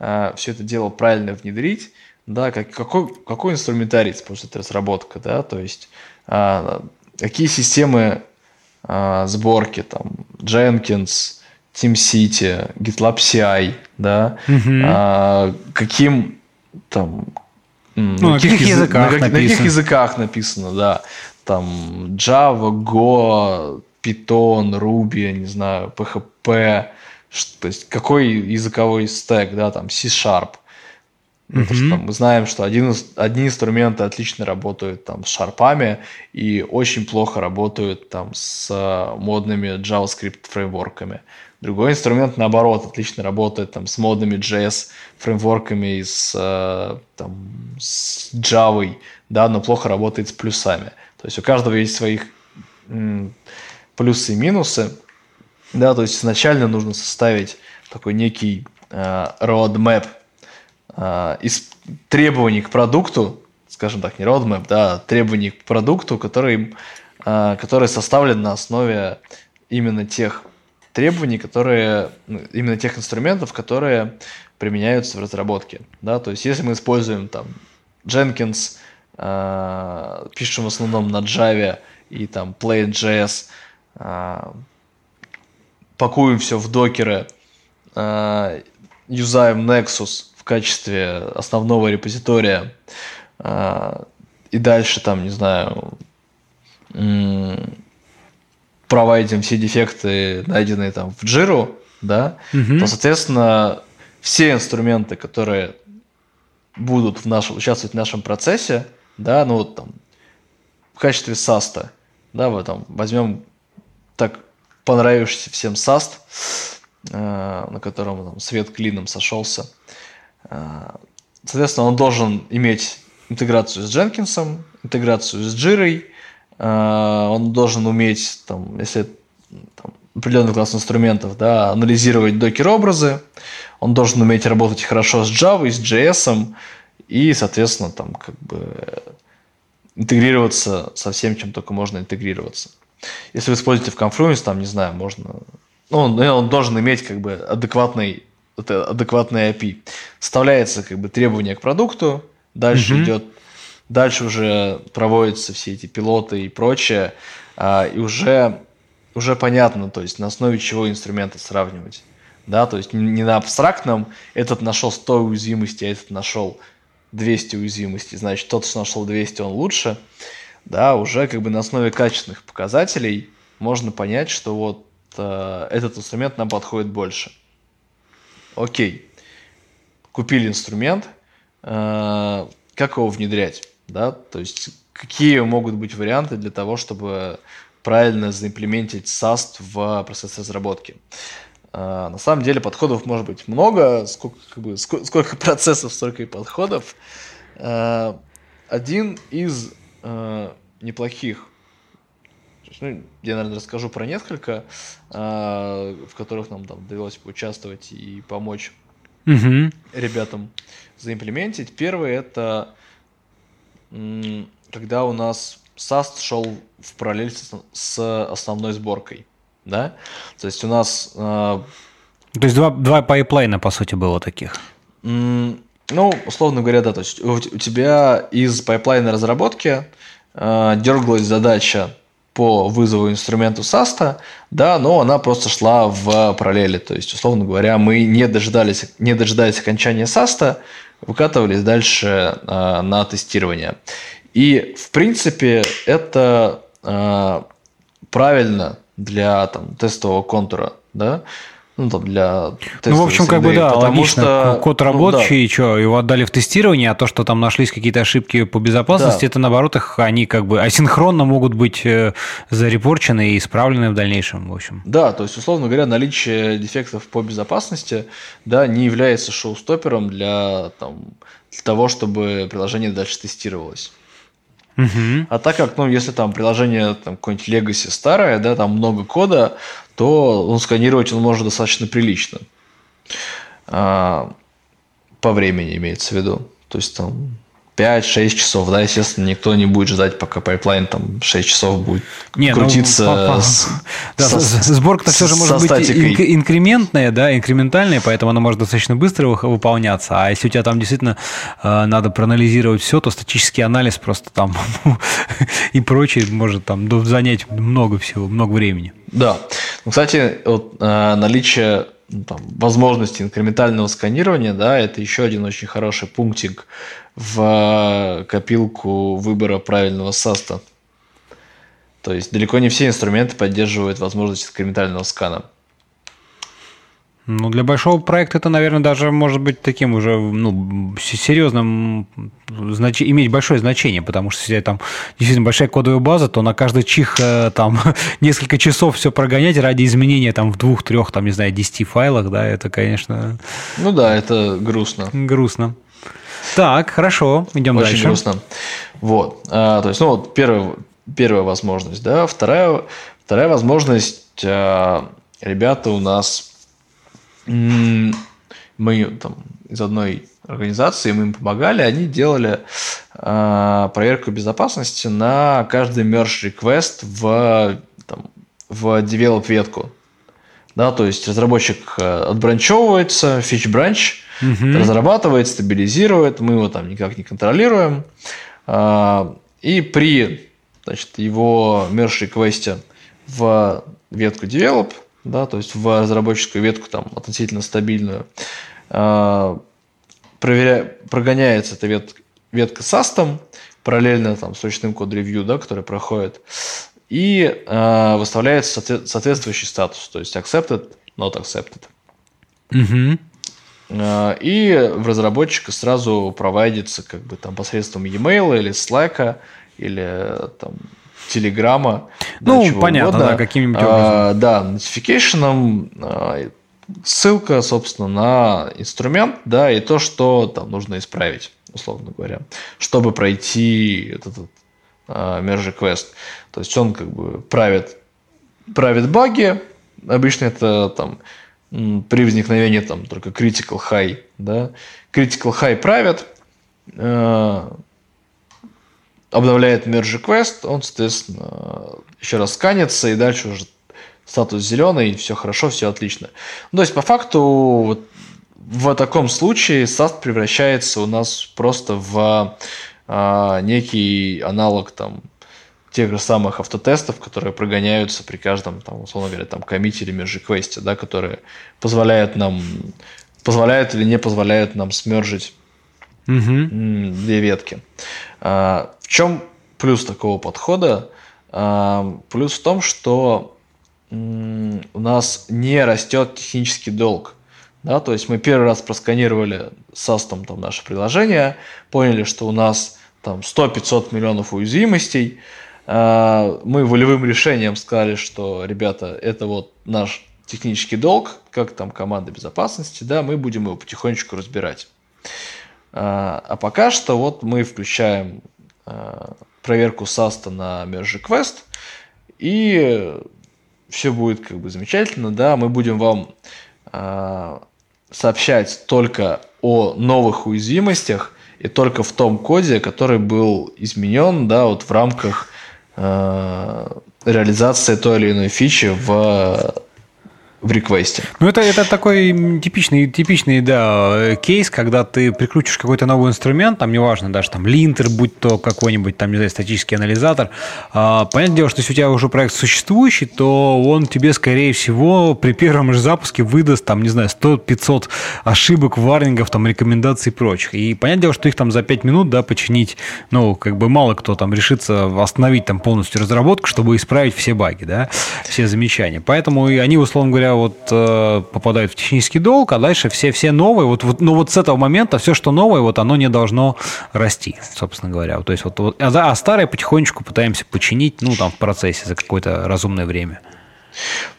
а, все это дело правильно внедрить, да, как, какой, какой инструментарий использует разработка, да, то есть э, какие системы э, сборки, там, Jenkins, TeamCity, GitLab CI, да, mm-hmm. э, каким там ну, на, каких, языках на, на каких языках написано, да, там Java, Go, Python, Ruby, я не знаю, PHP, то есть какой языковой стек, да, там C-Sharp. Mm-hmm. Потому что там, мы знаем, что один, одни инструменты отлично работают там с шарпами и очень плохо работают там с uh, модными JavaScript фреймворками. Другой инструмент, наоборот, отлично работает там с модными JS фреймворками и с, uh, там, с Java, да, но плохо работает с плюсами. То есть у каждого есть своих плюсы и минусы. Да, то есть изначально нужно составить такой некий э, roadmap э, из требований к продукту, скажем так, не roadmap, да, а требований к продукту, который, э, который составлен на основе именно тех требований, которые, ну, именно тех инструментов, которые применяются в разработке. Да? То есть если мы используем там Jenkins, э, пишем в основном на Java и там Plain.js, а, пакуем все в докеры, а, юзаем Nexus в качестве основного репозитория, а, и дальше там, не знаю, провайдим все дефекты, найденные там в Jira, да, угу. то, соответственно, все инструменты, которые будут в нашем, участвовать в нашем процессе, да, ну вот там в качестве SAST, да, вот там возьмем так понравившийся всем SAST, э, на котором там свет клином сошелся. Э, соответственно, он должен иметь интеграцию с Jenkins, интеграцию с Jira, э, он должен уметь, там, если там, определенный класс инструментов, да, анализировать докер-образы, он должен уметь работать хорошо с Java, с JS, и, соответственно, там как бы интегрироваться со всем, чем только можно интегрироваться. Если вы используете в Confluence, там, не знаю, можно... Ну, он, он должен иметь как бы адекватный, адекватный API. Вставляется как бы требование к продукту, дальше mm-hmm. идет, дальше уже проводятся все эти пилоты и прочее, а, и уже, уже понятно, то есть на основе чего инструменты сравнивать. Да, то есть не на абстрактном, этот нашел 100 уязвимостей, а этот нашел 200 уязвимостей, значит, тот, что нашел 200, он лучше, да, уже как бы на основе качественных показателей можно понять, что вот э, этот инструмент нам подходит больше. Окей, купили инструмент, э, как его внедрять, да, то есть какие могут быть варианты для того, чтобы правильно заимплементить SAST в процесс разработки. А, на самом деле подходов может быть много, сколько, как бы, сколько, сколько процессов, столько и подходов. А, один из а, неплохих, ну, я, наверное, расскажу про несколько, в которых нам там довелось поучаствовать и помочь угу. ребятам заимплементить. Первый это когда у нас SAST шел в параллель с основной сборкой да? То есть у нас... Э, то есть два, два пайплайна, по сути, было таких? Ну, условно говоря, да, то есть у, тебя из пайплайна разработки э, дергалась задача по вызову инструменту SAST, да, но она просто шла в параллели. То есть, условно говоря, мы не дожидались, не дожидаясь окончания SAST, выкатывались дальше э, на тестирование. И, в принципе, это э, правильно для там, тестового контура, да, ну, там, для Ну, в общем, как бы, да, логично. Что, Код рабочий, ну, да. что, его отдали в тестирование, а то, что там нашлись какие-то ошибки по безопасности, да. это, наоборот, их, они как бы асинхронно могут быть э, зарепорчены и исправлены в дальнейшем, в общем. Да, то есть, условно говоря, наличие дефектов по безопасности, да, не является шоу-стопером для, там, для того, чтобы приложение дальше тестировалось. Угу. А так как, ну, если там приложение там какое-нибудь Legacy старое, да, там много кода, то он сканировать он может достаточно прилично. А, по времени имеется в виду. То есть там 5-6 часов, да, естественно, никто не будет ждать, пока пайплайн там 6 часов будет не, ну, крутиться. Ну, с, да, со, сборка-то все же может быть инк, инкрементная, да, инкрементальная, поэтому она может достаточно быстро выполняться. А если у тебя там действительно э, надо проанализировать все, то статический анализ просто там и прочее может там занять много всего, много времени. Да. Ну, кстати, вот, э, наличие ну, там, возможности инкрементального сканирования, да, это еще один очень хороший пунктик в копилку выбора правильного саста. То есть далеко не все инструменты поддерживают возможность инкрементального скана. Ну, для большого проекта это, наверное, даже может быть таким уже ну, серьезным, знач... иметь большое значение, потому что если там действительно большая кодовая база, то на каждый чих э, там несколько часов все прогонять ради изменения там в двух, трех, там, не знаю, десяти файлах, да, это, конечно... Ну да, это грустно. Грустно. Так, хорошо, идем Очень дальше. грустно. Вот, а, то есть, ну, вот первая, первая возможность, да, вторая, вторая возможность, а, ребята у нас мы там из одной организации, мы им помогали, они делали э, проверку безопасности на каждый merge request в, там, в develop ветку. Да, то есть разработчик э, отбранчевывается, фич бранч, угу. разрабатывает, стабилизирует, мы его там никак не контролируем. Э, и при значит, его merge request в ветку develop да, то есть в разработческую ветку там относительно стабильную, а, проверя... прогоняется эта вет... ветка с астом, параллельно там с ручным код-ревью, да, который проходит, и э, выставляется соответствующий статус, то есть accepted, not accepted. Э, и в разработчика сразу проводится как бы там посредством e-mail или Slack или там Телеграма. Ну, да, понятно, угодно. да, каким-нибудь образом. А, да, а, ссылка, собственно, на инструмент, да, и то, что там нужно исправить, условно говоря, чтобы пройти этот, этот а, merge request. То есть он как бы правит, правит баги, обычно это там при возникновении там только critical high, да, critical high правит, э, обновляет merge request, он, соответственно, еще раз сканится, и дальше уже статус зеленый, все хорошо, все отлично. Ну, то есть, по факту, вот в таком случае SAST превращается у нас просто в а, некий аналог там тех же самых автотестов, которые прогоняются при каждом, там, условно говоря, там, комите или межреквесте, да, которые позволяют нам, позволяют или не позволяют нам смержить угу. две ветки. А, в чем плюс такого подхода? А, плюс в том, что у нас не растет технический долг. Да, то есть мы первый раз просканировали SAS там, там наше приложение, поняли, что у нас там 100-500 миллионов уязвимостей, а, мы волевым решением сказали, что, ребята, это вот наш технический долг, как там команда безопасности, да, мы будем его потихонечку разбирать. А, а пока что вот мы включаем а, проверку SAST на Merge Request, и все будет как бы замечательно, да, мы будем вам сообщать только о новых уязвимостях и только в том коде, который был изменен, да, вот в рамках Э, реализация той или иной фичи в в реквесте. Ну, это, это такой типичный, типичный, да, кейс, когда ты прикрутишь какой-то новый инструмент, там, неважно, даже там линтер, будь то какой-нибудь, там, не знаю, статический анализатор. А, понятное дело, что если у тебя уже проект существующий, то он тебе, скорее всего, при первом же запуске выдаст, там, не знаю, 100-500 ошибок, варнингов, там, рекомендаций и прочих. И понятное дело, что их там за 5 минут, да, починить, ну, как бы мало кто там решится остановить там полностью разработку, чтобы исправить все баги, да, все замечания. Поэтому они, условно говоря, вот э, попадают в технический долг, а дальше все, все новые, вот, вот, ну вот с этого момента все, что новое, вот оно не должно расти, собственно говоря. То есть вот, вот а, а старое потихонечку пытаемся починить, ну там в процессе за какое-то разумное время.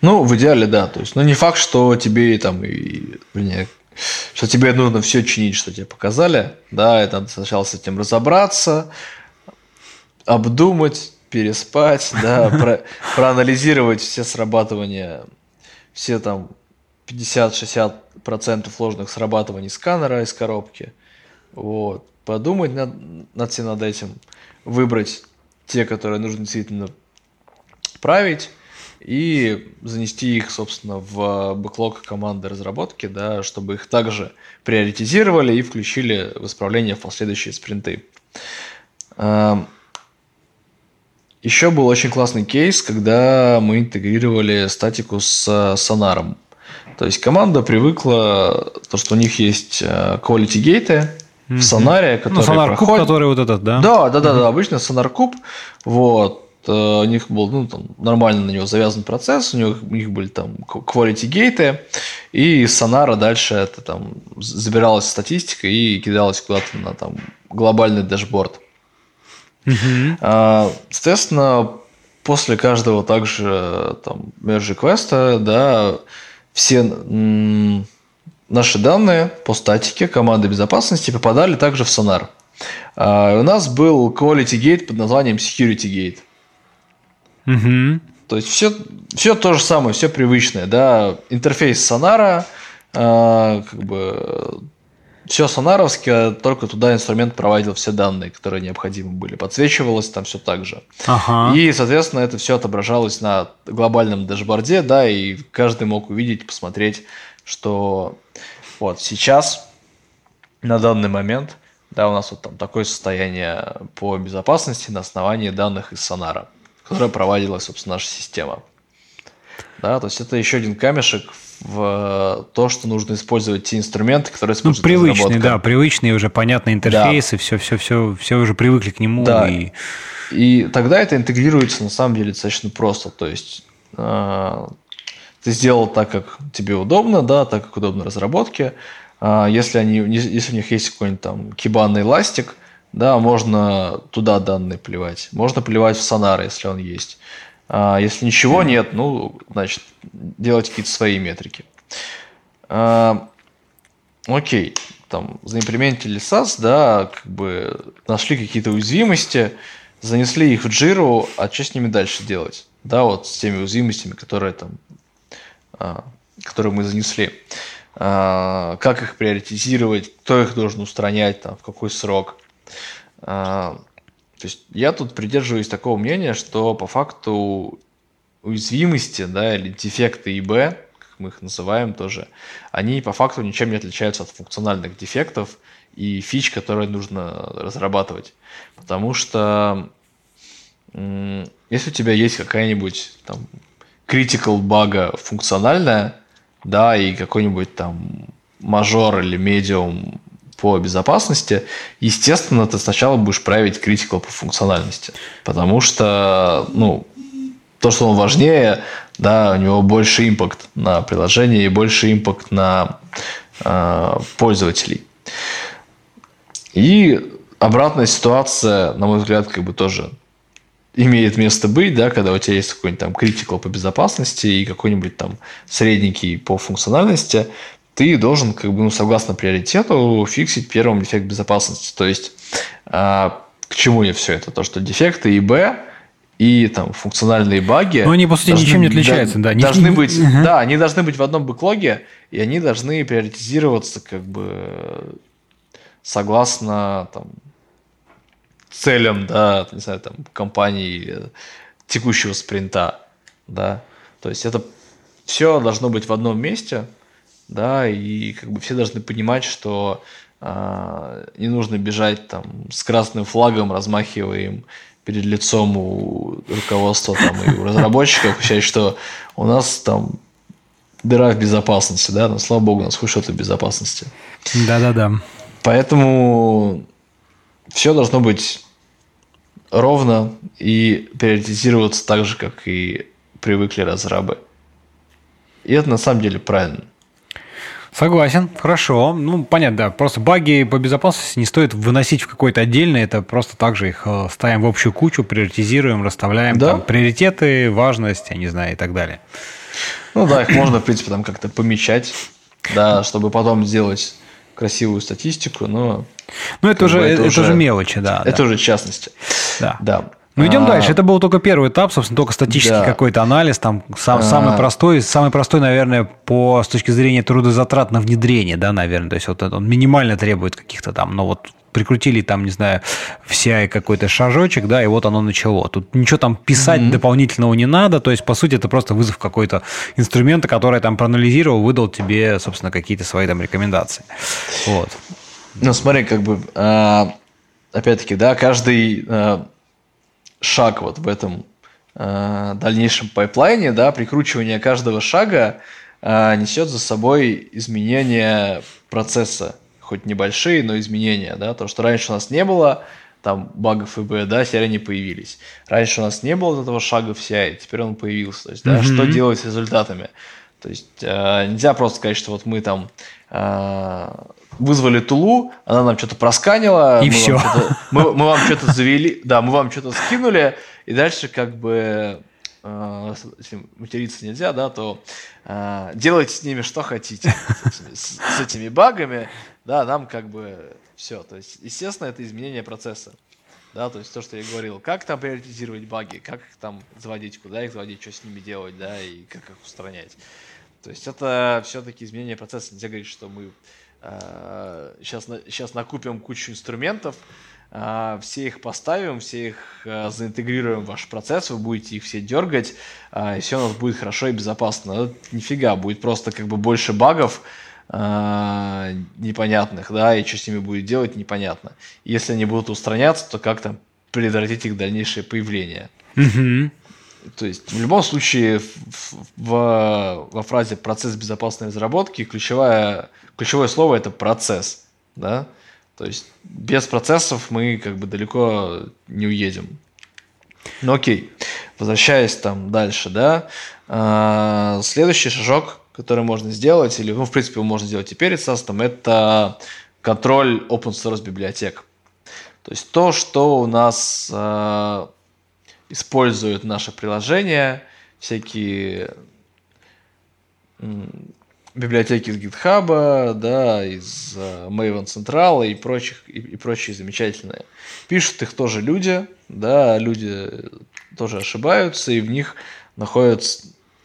Ну, в идеале, да. То есть, ну, не факт, что тебе там, и, вернее, что тебе нужно все чинить, что тебе показали. Да, это надо сначала с этим разобраться, обдумать, переспать, да, про, проанализировать все срабатывания все там 50-60% ложных срабатываний сканера из коробки. Вот. Подумать над, над всем над этим, выбрать те, которые нужно действительно править, и занести их, собственно, в бэклог команды разработки, да, чтобы их также приоритизировали и включили в исправление в последующие спринты. Эм, еще был очень классный кейс, когда мы интегрировали статику с сонаром. То есть команда привыкла, то, что у них есть э, quality gate в сонаре, который ну, сонар проходит... который вот этот, да? Да, да, да, да, обычно сонар куб. Вот. Э, у них был ну, там, нормально на него завязан процесс, у них, у них были там quality гейты, и из сонара дальше это там забиралась статистика и кидалась куда-то на там глобальный дашборд. Угу. Соответственно, после каждого также там merge квеста, да, все наши данные по статике команды безопасности попадали также в сонар. А у нас был quality gate под названием security gate. Угу. То есть все, все то же самое, все привычное, да, интерфейс сонара, а, как бы все сонаровское, только туда инструмент проводил все данные, которые необходимы были. Подсвечивалось там все так же. Ага. И, соответственно, это все отображалось на глобальном дашборде, да, и каждый мог увидеть, посмотреть, что вот сейчас, на данный момент, да, у нас вот там такое состояние по безопасности на основании данных из сонара, которое проводила, собственно, наша система. Да, то есть это еще один камешек в то, что нужно использовать те инструменты, которые используют ну, привычные, да, привычные уже понятные интерфейсы, да. все, все, все, все уже привыкли к нему. Да. И... и тогда это интегрируется на самом деле достаточно просто. То есть э, ты сделал так, как тебе удобно, да, так как удобно разработке. Э, если, они, если у них есть какой-нибудь там кибанный эластик, да, можно туда данные плевать. Можно плевать в сонар, если он есть. А если ничего нет, ну, значит, делать какие-то свои метрики. А, окей, там, заимплементили SAS, да, как бы нашли какие-то уязвимости, занесли их в Jira, а что с ними дальше делать? Да, вот с теми уязвимостями, которые там, а, которые мы занесли. Как их приоритизировать, кто их должен устранять, там, в какой срок. То есть я тут придерживаюсь такого мнения, что по факту уязвимости, да, или дефекты ИБ, как мы их называем тоже, они по факту ничем не отличаются от функциональных дефектов и фич, которые нужно разрабатывать. Потому что если у тебя есть какая-нибудь там critical бага функциональная, да, и какой-нибудь там мажор или медиум по безопасности, естественно, ты сначала будешь править критикал по функциональности. Потому что, ну, то, что он важнее, да, у него больше импакт на приложение и больше импакт на э, пользователей. И обратная ситуация, на мой взгляд, как бы тоже имеет место быть, да, когда у тебя есть какой-нибудь там критикал по безопасности и какой-нибудь там средненький по функциональности, ты должен, как бы, ну, согласно приоритету, фиксить первым дефект безопасности. То есть, а, к чему я все это? То, что дефекты ИБ и там функциональные баги. Но они, по сути, должны, ничем не отличаются, да. Должны быть, угу. да, они должны быть в одном бэклоге, и они должны приоритизироваться, как бы, согласно там, целям, да, не знаю, там, компании текущего спринта, да. То есть это все должно быть в одном месте, да, и как бы все должны понимать, что э, не нужно бежать там с красным флагом, размахивая им перед лицом у руководства там, и у разработчиков, считать, что у нас там дыра в безопасности, да, но слава богу, у нас хоть что-то в безопасности. Да-да-да. Поэтому все должно быть ровно и приоритизироваться так же, как и привыкли разрабы. И это на самом деле правильно. Согласен, хорошо. Ну, понятно, да. Просто баги по безопасности не стоит выносить в какой-то отдельный. Это просто так же их э, ставим в общую кучу, приоритизируем, расставляем да? там приоритеты, важность, я не знаю, и так далее. Ну да, их можно, в принципе, там как-то помечать, да, чтобы потом сделать красивую статистику, но... Ну, это, уже, это, это уже мелочи, да. Это да. уже частности. Да. да. Ну, идем а... дальше. Это был только первый этап, собственно, только статический да. какой-то анализ, там сам, а... самый простой, самый простой, наверное, по с точки зрения трудозатрат на внедрение, да, наверное. То есть вот он минимально требует каких-то там, ну вот прикрутили там, не знаю, вся какой-то шажочек, да, и вот оно начало. Тут ничего там писать mm-hmm. дополнительного не надо, то есть, по сути, это просто вызов какой-то инструмента, который там проанализировал, выдал тебе, собственно, какие-то свои там рекомендации. Вот. Ну, смотри, как бы, э, опять-таки, да, каждый э, шаг вот в этом э, дальнейшем пайплайне, да, прикручивание каждого шага э, несет за собой изменения процесса, хоть небольшие, но изменения, да, то, что раньше у нас не было, там багов ИБ, да, теперь они появились. Раньше у нас не было этого шага в CI, теперь он появился. То есть, да, mm-hmm. что делать с результатами? То есть э, нельзя просто сказать, что вот мы там э, вызвали Тулу, она нам что-то просканила. И мы все. Вам мы, мы вам что-то завели, да, мы вам что-то скинули, и дальше как бы э, если материться нельзя, да, то э, делайте с ними что хотите, с с этими багами, да, нам как бы все. То есть, естественно, это изменение процесса. Да, то есть то, что я говорил, как там приоритизировать баги, как их там заводить, куда их заводить, что с ними делать, да, и как их устранять. То есть это все-таки изменение процесса. Нельзя говорить, что мы сейчас, э, сейчас накупим кучу инструментов, э, все их поставим, все их э, заинтегрируем в ваш процесс, вы будете их все дергать, и все у нас будет хорошо и безопасно. Это нифига, будет просто как бы больше багов непонятных, да, и что с ними будет делать, непонятно. Если они будут устраняться, то как там предотвратить их дальнейшее появление. Угу. То есть в любом случае в, в, во фразе процесс безопасной разработки ключевое, ключевое слово это процесс, да, то есть без процессов мы как бы далеко не уедем. Ну окей, возвращаясь там дальше, да, а, следующий шажок, который можно сделать, или, ну, в принципе, можно сделать и перед SAST, это контроль open source библиотек. То есть то, что у нас э, используют наше приложение, всякие библиотеки из GitHub, да, из uh, Maven Central и прочих и, и прочие замечательные. Пишут их тоже люди, да, люди тоже ошибаются и в них находят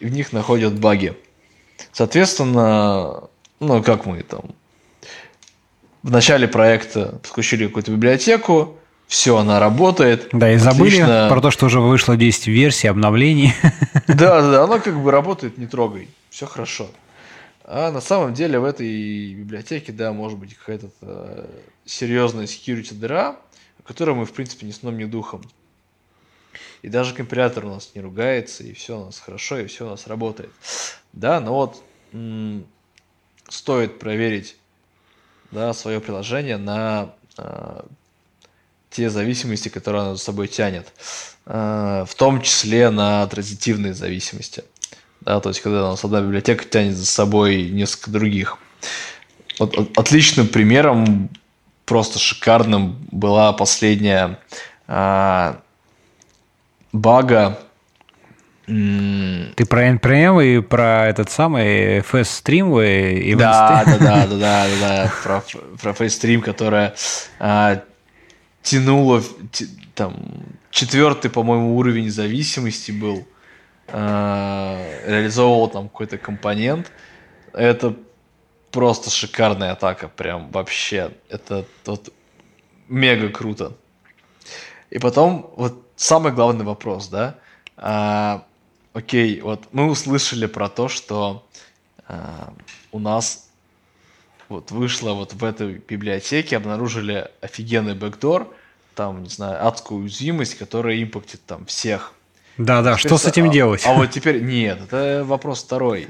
в них находят баги. Соответственно, ну как мы там в начале проекта включили какую-то библиотеку, все, она работает. Да, и забыли отлично. про то, что уже вышло 10 версий обновлений. Да, да, она как бы работает, не трогай, все хорошо. А на самом деле в этой библиотеке, да, может быть какая-то э, серьезная security дыра, о которой мы, в принципе, ни сном, ни духом. И даже компилятор у нас не ругается, и все у нас хорошо, и все у нас работает. Да, но вот м- стоит проверить да, свое приложение на э, те зависимости, которые оно за собой тянет, э, в том числе на транзитивные зависимости. Да, то есть, когда у нас одна библиотека тянет за собой несколько других. Вот, отличным примером, просто шикарным, была последняя э, бага. Ты про NPM и про этот самый FS-стрим и да, да, да, да, да, да, про, про FS-стрим, которая а, тянула там четвертый, по-моему, уровень зависимости был, а, реализовывал там какой-то компонент. Это просто шикарная атака, прям вообще. Это вот мега круто. И потом вот самый главный вопрос, да, а, Окей, вот мы услышали про то, что э, у нас вот вышло вот в этой библиотеке, обнаружили офигенный бэкдор, там, не знаю, адскую уязвимость, которая импактит там всех. Да-да, что с этим а, делать? А вот теперь, нет, это вопрос второй.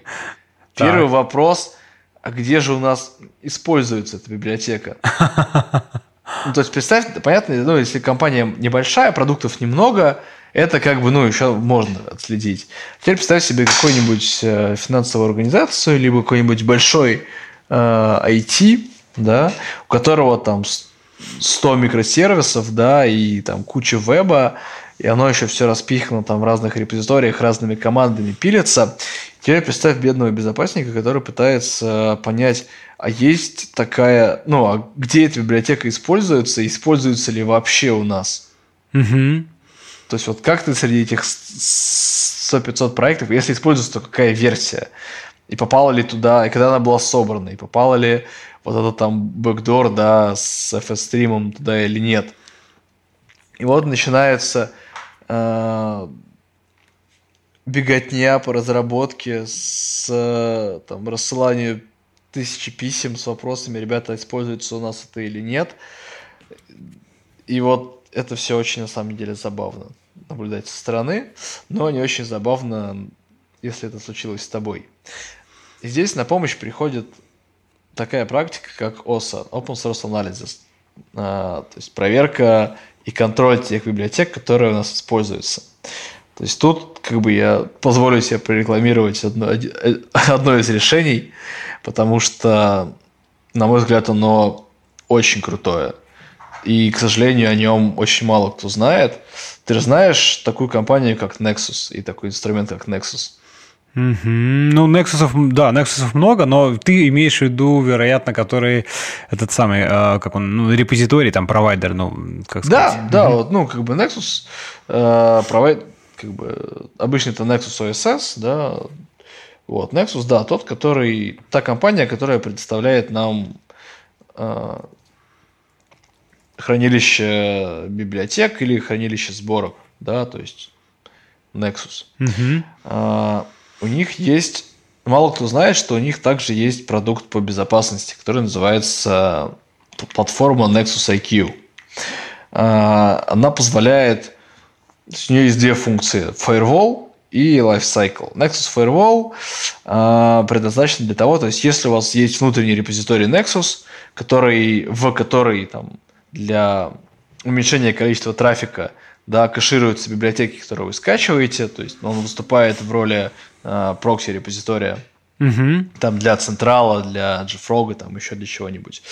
Первый вопрос, а где же у нас используется эта библиотека? Ну, то есть представь, понятно, ну, если компания небольшая, продуктов немного, это как бы, ну, еще можно отследить. Теперь представь себе какую-нибудь э, финансовую организацию, либо какой-нибудь большой IT, да, у которого там 100 микросервисов, да, и там куча веба, и оно еще все распихано там в разных репозиториях, разными командами пилится. Теперь представь бедного безопасника, который пытается понять, а есть такая, ну, а где эта библиотека используется, используется ли вообще у нас? Угу. То есть вот как ты среди этих 100-500 проектов, если используется, то какая версия? И попала ли туда, и когда она была собрана, и попала ли вот этот там бэкдор, да, с FS-стримом туда или нет. И вот начинается э, беготня по разработке с там, рассыланием тысячи писем с вопросами, ребята, используется у нас это или нет. И вот это все очень на самом деле забавно наблюдать со стороны, но не очень забавно, если это случилось с тобой. Здесь на помощь приходит такая практика, как OSA, Open Source Analysis, а, то есть проверка и контроль тех библиотек, которые у нас используются. То есть тут как бы я позволю себе прорекламировать одно, одно из решений, потому что, на мой взгляд, оно очень крутое. И, к сожалению, о нем очень мало кто знает. Ты же знаешь такую компанию, как Nexus, и такой инструмент, как Nexus. Угу. Ну, Nexus, да, Nexus много, но ты имеешь в виду, вероятно, который этот самый, э, как он, ну, репозиторий, там, провайдер, ну, как сказать. Да, да, вот, ну, как бы Nexus э, провайдер, как бы, обычно это Nexus OSS, да, вот, Nexus, да, тот, который, та компания, которая предоставляет нам э, хранилище библиотек или хранилище сборок, да, то есть Nexus. Угу. А, у них есть, мало кто знает, что у них также есть продукт по безопасности, который называется платформа Nexus IQ. А, она позволяет у нее есть две функции. Firewall и Lifecycle. Nexus Firewall э, предназначен для того, то есть если у вас есть внутренний репозиторий Nexus, который, в который там, для уменьшения количества трафика да, кэшируются библиотеки, которые вы скачиваете, то есть он выступает в роли э, прокси-репозитория Угу. там для Централа, для JFrog, там еще для чего-нибудь.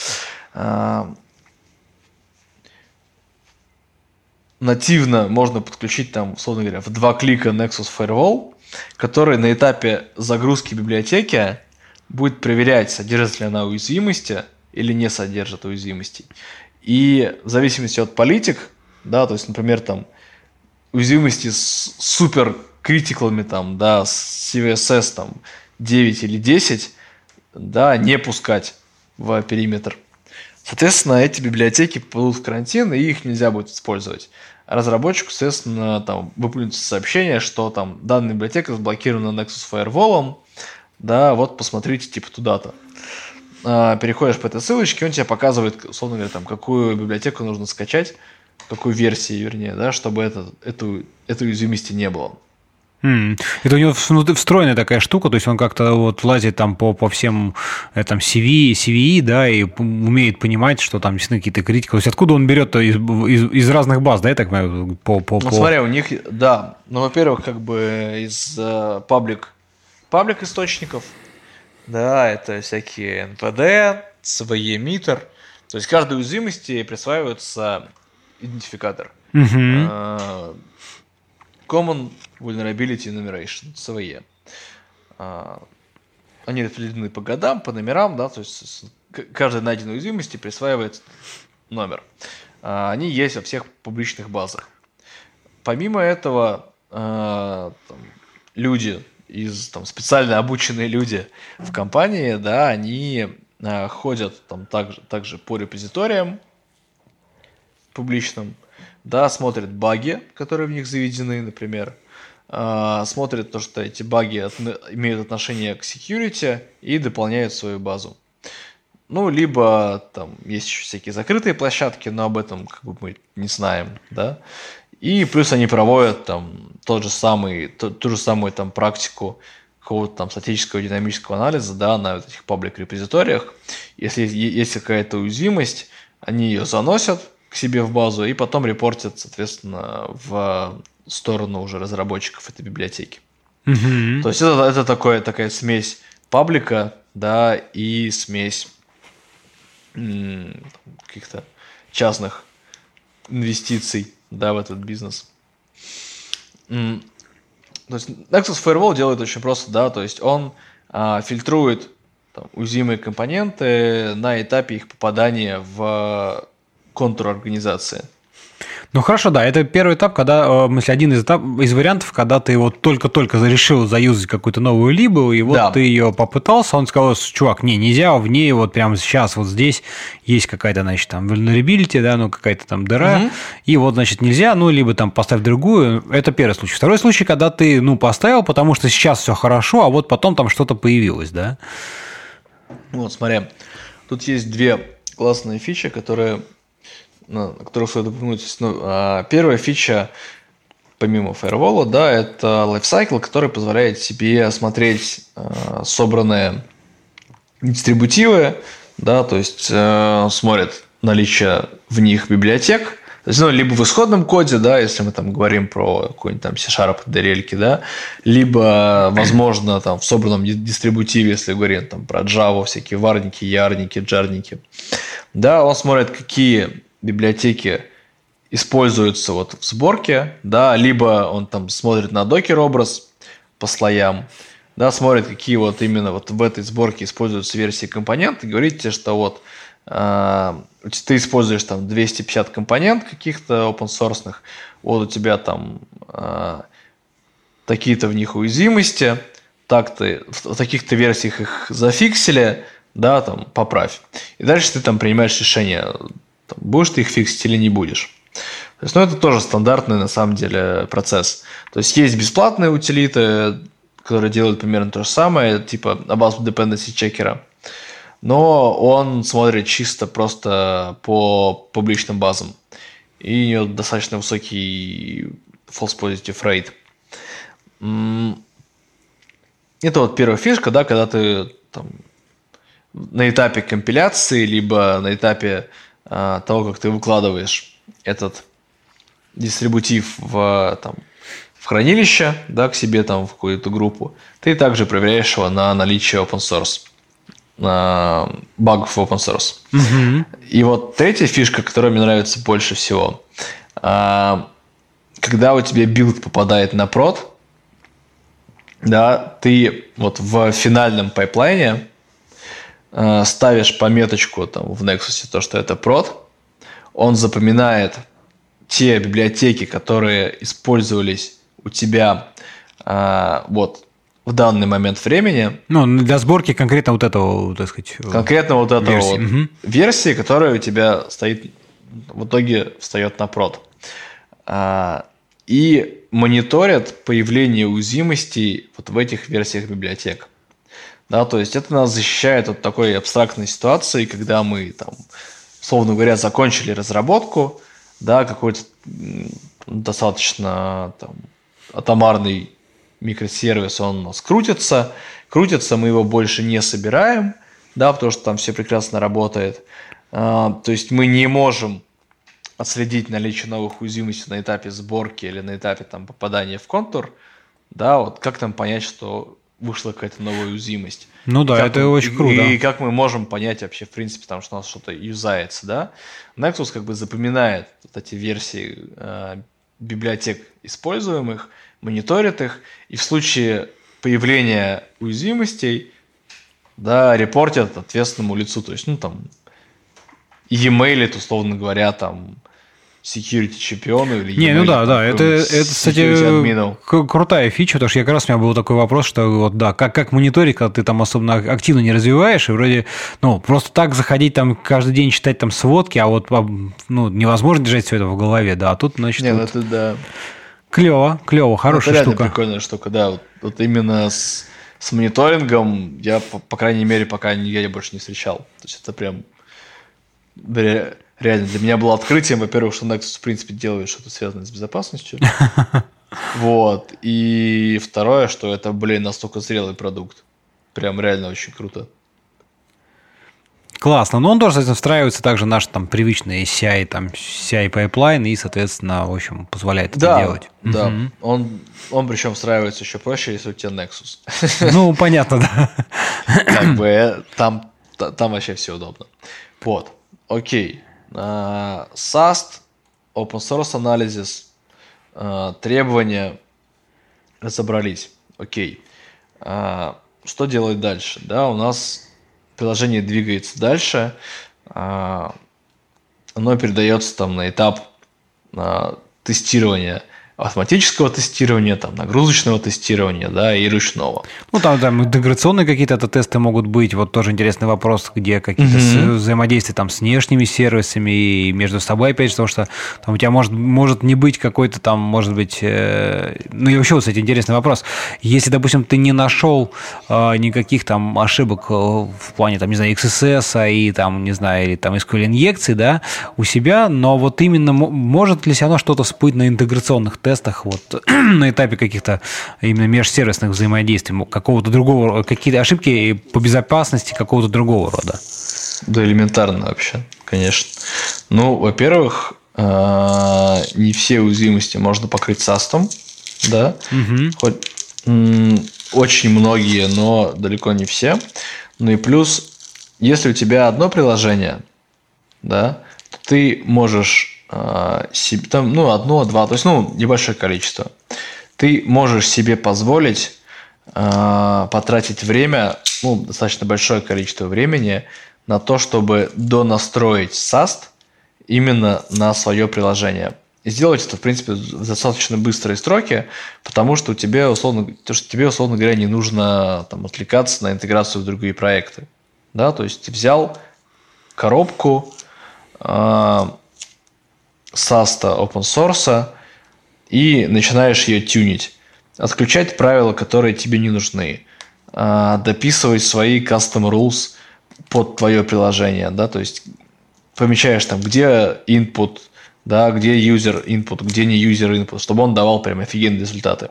А, нативно можно подключить там, условно говоря, в два клика Nexus Firewall, который на этапе загрузки библиотеки будет проверять, содержит ли она уязвимости или не содержит уязвимостей. И в зависимости от политик, да, то есть, например, там уязвимости с супер критиклами, там, да, с CVSS, там, 9 или 10, да, не пускать в периметр. Соответственно, эти библиотеки попадут в карантин, и их нельзя будет использовать. Разработчику, соответственно, там выплюнется сообщение, что там данная библиотека заблокирована Nexus Firewall, да, вот посмотрите типа туда-то. А, переходишь по этой ссылочке, он тебе показывает, условно говоря, там, какую библиотеку нужно скачать, какую версию, вернее, да, чтобы это, эту, этой уязвимости не было. Mm. Это у него встроенная такая штука, то есть он как-то вот лазит там по, по всем э, там CV, CVE, да, и умеет понимать, что там действительно какие-то критики. То есть откуда он берет-то из, из, из разных баз, да, я так понимаю? По, по, ну, по... смотри, у них, да, ну, во-первых, как бы из паблик, uh, паблик источников, да, это всякие CVE meter, то есть каждой уязвимости присваивается идентификатор. Uh-huh. Uh, Common Vulnerability Enumeration, CVE. А, они распределены по годам, по номерам, да, то есть каждой найденной уязвимости присваивается номер. А, они есть во всех публичных базах. Помимо этого, там, люди из там, специально обученные люди в компании, да, они ходят там также, также по репозиториям публичным, да, смотрят баги, которые в них заведены, например, э, смотрят то, что эти баги от, имеют отношение к security и дополняют свою базу. Ну, либо там есть еще всякие закрытые площадки, но об этом как бы мы не знаем, да. И плюс они проводят там тот же самый, ту, ту же самую там практику какого-то там статического динамического анализа, да, на вот этих паблик репозиториях. Если есть какая-то уязвимость, они ее заносят, к себе в базу и потом репортят, соответственно, в сторону уже разработчиков этой библиотеки. Mm-hmm. То есть это, это такое, такая смесь паблика, да, и смесь каких-то частных инвестиций, да, в этот бизнес. То есть Nexus Firewall делает очень просто, да, то есть он а, фильтрует там, уязвимые компоненты на этапе их попадания в контурорганизации. Ну хорошо, да, это первый этап, когда, э, в смысле, один из, этап, из вариантов, когда ты вот только-только решил заюзать какую-то новую либу, и вот да. ты ее попытался, он сказал, чувак, не, нельзя, в ней вот прямо сейчас вот здесь есть какая-то, значит, там vulnerability, да, ну какая-то там дыра, угу. и вот, значит, нельзя, ну либо там поставь другую, это первый случай. Второй случай, когда ты, ну, поставил, потому что сейчас все хорошо, а вот потом там что-то появилось, да? Вот, смотри, тут есть две классные фичи, которые на которых стоит упомянуть. Ну, а, первая фича, помимо Firewall, да, это Lifecycle, который позволяет тебе осмотреть а, собранные дистрибутивы, да, то есть э, смотрит наличие в них библиотек, то есть, ну, либо в исходном коде, да, если мы там говорим про какой-нибудь там C-Sharp DRL, да, либо, возможно, там в собранном дистрибутиве, если говорим там про Java, всякие варники, ярники, джарники. Да, он смотрит, какие библиотеки используются вот в сборке, да, либо он там смотрит на докер образ по слоям, да, смотрит, какие вот именно вот в этой сборке используются версии компонент, и говорит тебе, что вот э, ты используешь там 250 компонент каких-то open source, вот у тебя там э, такие-то в них уязвимости, так-то в таких-то версиях их зафиксили, да, там поправь. И дальше ты там принимаешь решение, там, будешь ты их фиксить или не будешь. То есть, ну, это тоже стандартный, на самом деле, процесс. То есть, есть бесплатные утилиты, которые делают примерно то же самое, типа Abast Dependency Checker, но он смотрит чисто просто по публичным базам. И у него достаточно высокий false positive rate. Это вот первая фишка, да, когда ты там, на этапе компиляции, либо на этапе того, как ты выкладываешь этот дистрибутив в, там, в хранилище, да, к себе там в какую-то группу, ты также проверяешь его на наличие open source, на багов в open source. Mm-hmm. И вот третья фишка, которая мне нравится больше всего, а, когда у тебя билд попадает на прод, да, ты вот в финальном пайплайне ставишь пометочку там в Nexus, то, что это прод, он запоминает те библиотеки, которые использовались у тебя э, вот в данный момент времени. Ну, для сборки конкретно вот этого, так сказать, конкретно вот этого версии, вот угу. версии которая у тебя стоит, в итоге встает на прод. А, и мониторят появление уязвимостей вот в этих версиях библиотек. Да, то есть это нас защищает от такой абстрактной ситуации, когда мы там, условно говоря, закончили разработку, да, какой-то достаточно там, атомарный микросервис, он у нас крутится, крутится, мы его больше не собираем, да, потому что там все прекрасно работает. А, то есть мы не можем отследить наличие новых уязвимостей на этапе сборки или на этапе там, попадания в контур, да, вот как там понять, что вышла какая-то новая уязвимость. Ну да, это мы, очень круто. И, и как мы можем понять вообще, в принципе, там, что у нас что-то юзается, да. Nexus как бы запоминает вот эти версии э, библиотек используемых, мониторит их, и в случае появления уязвимостей, да, репортят ответственному лицу, то есть, ну, там, e-mail, условно говоря, там, security чемпиону или Не, ну да, да, это, это кстати, крутая фича, потому что я как раз у меня был такой вопрос, что вот да, как, как мониторить, когда ты там особенно активно не развиваешь, и вроде, ну, просто так заходить там каждый день читать там сводки, а вот, а, ну, невозможно держать все это в голове, да, а тут, значит, Не, ну вот, это да. Клево, клево, хорошая это штука. прикольная штука, да, вот, вот именно с, с мониторингом я, по, по крайней мере, пока я больше не встречал, то есть это прям реально для меня было открытием, во-первых, что Nexus, в принципе, делает что-то связанное с безопасностью. Вот. И второе, что это, блин, настолько зрелый продукт. Прям реально очень круто. Классно. Но он тоже, соответственно, встраивается также наш там привычный CI, там CI pipeline и, соответственно, в общем, позволяет да, это делать. Да, угу. он, он причем встраивается еще проще, если у тебя Nexus. Ну, понятно, да. Как бы э, там, там вообще все удобно. Вот, окей. SAST, Open Source Analysis, э, требования разобрались. Окей. Э, что делать дальше? Да, у нас приложение двигается дальше. Оно передается там на этап тестирования автоматического тестирования, там, нагрузочного тестирования, да, и ручного. Ну, там, там интеграционные какие-то это тесты могут быть, вот тоже интересный вопрос, где какие-то mm-hmm. взаимодействия там с внешними сервисами и между собой, опять же, потому что там у тебя может, может не быть какой-то там, может быть, э, ну, и вообще, кстати, интересный вопрос. Если, допустим, ты не нашел э, никаких там ошибок э, в плане, там, не знаю, XSS, а и там, не знаю, или там SQL инъекций, да, у себя, но вот именно может ли все равно что-то всплыть на интеграционных тестах, тестах вот на этапе каких-то именно межсервисных взаимодействий какого-то другого, какие-то ошибки по безопасности какого-то другого рода? Да, элементарно вообще, конечно. Ну, во-первых, а, не все уязвимости можно покрыть састом, да, угу. хоть очень многие, но далеко не все. Ну и плюс, если у тебя одно приложение, да, то ты можешь там, ну, одно, два, то есть, ну, небольшое количество. Ты можешь себе позволить э, потратить время, ну, достаточно большое количество времени на то, чтобы донастроить SAST именно на свое приложение. И сделать это, в принципе, в достаточно быстрые строки, потому что у тебя, условно, то, что тебе, условно говоря, не нужно там, отвлекаться на интеграцию в другие проекты. Да? То есть ты взял коробку, э, SASTA open source и начинаешь ее тюнить. Отключать правила, которые тебе не нужны. А, дописывать свои custom rules под твое приложение. Да? То есть помечаешь там, где input да, где user input, где не user input, чтобы он давал прям офигенные результаты.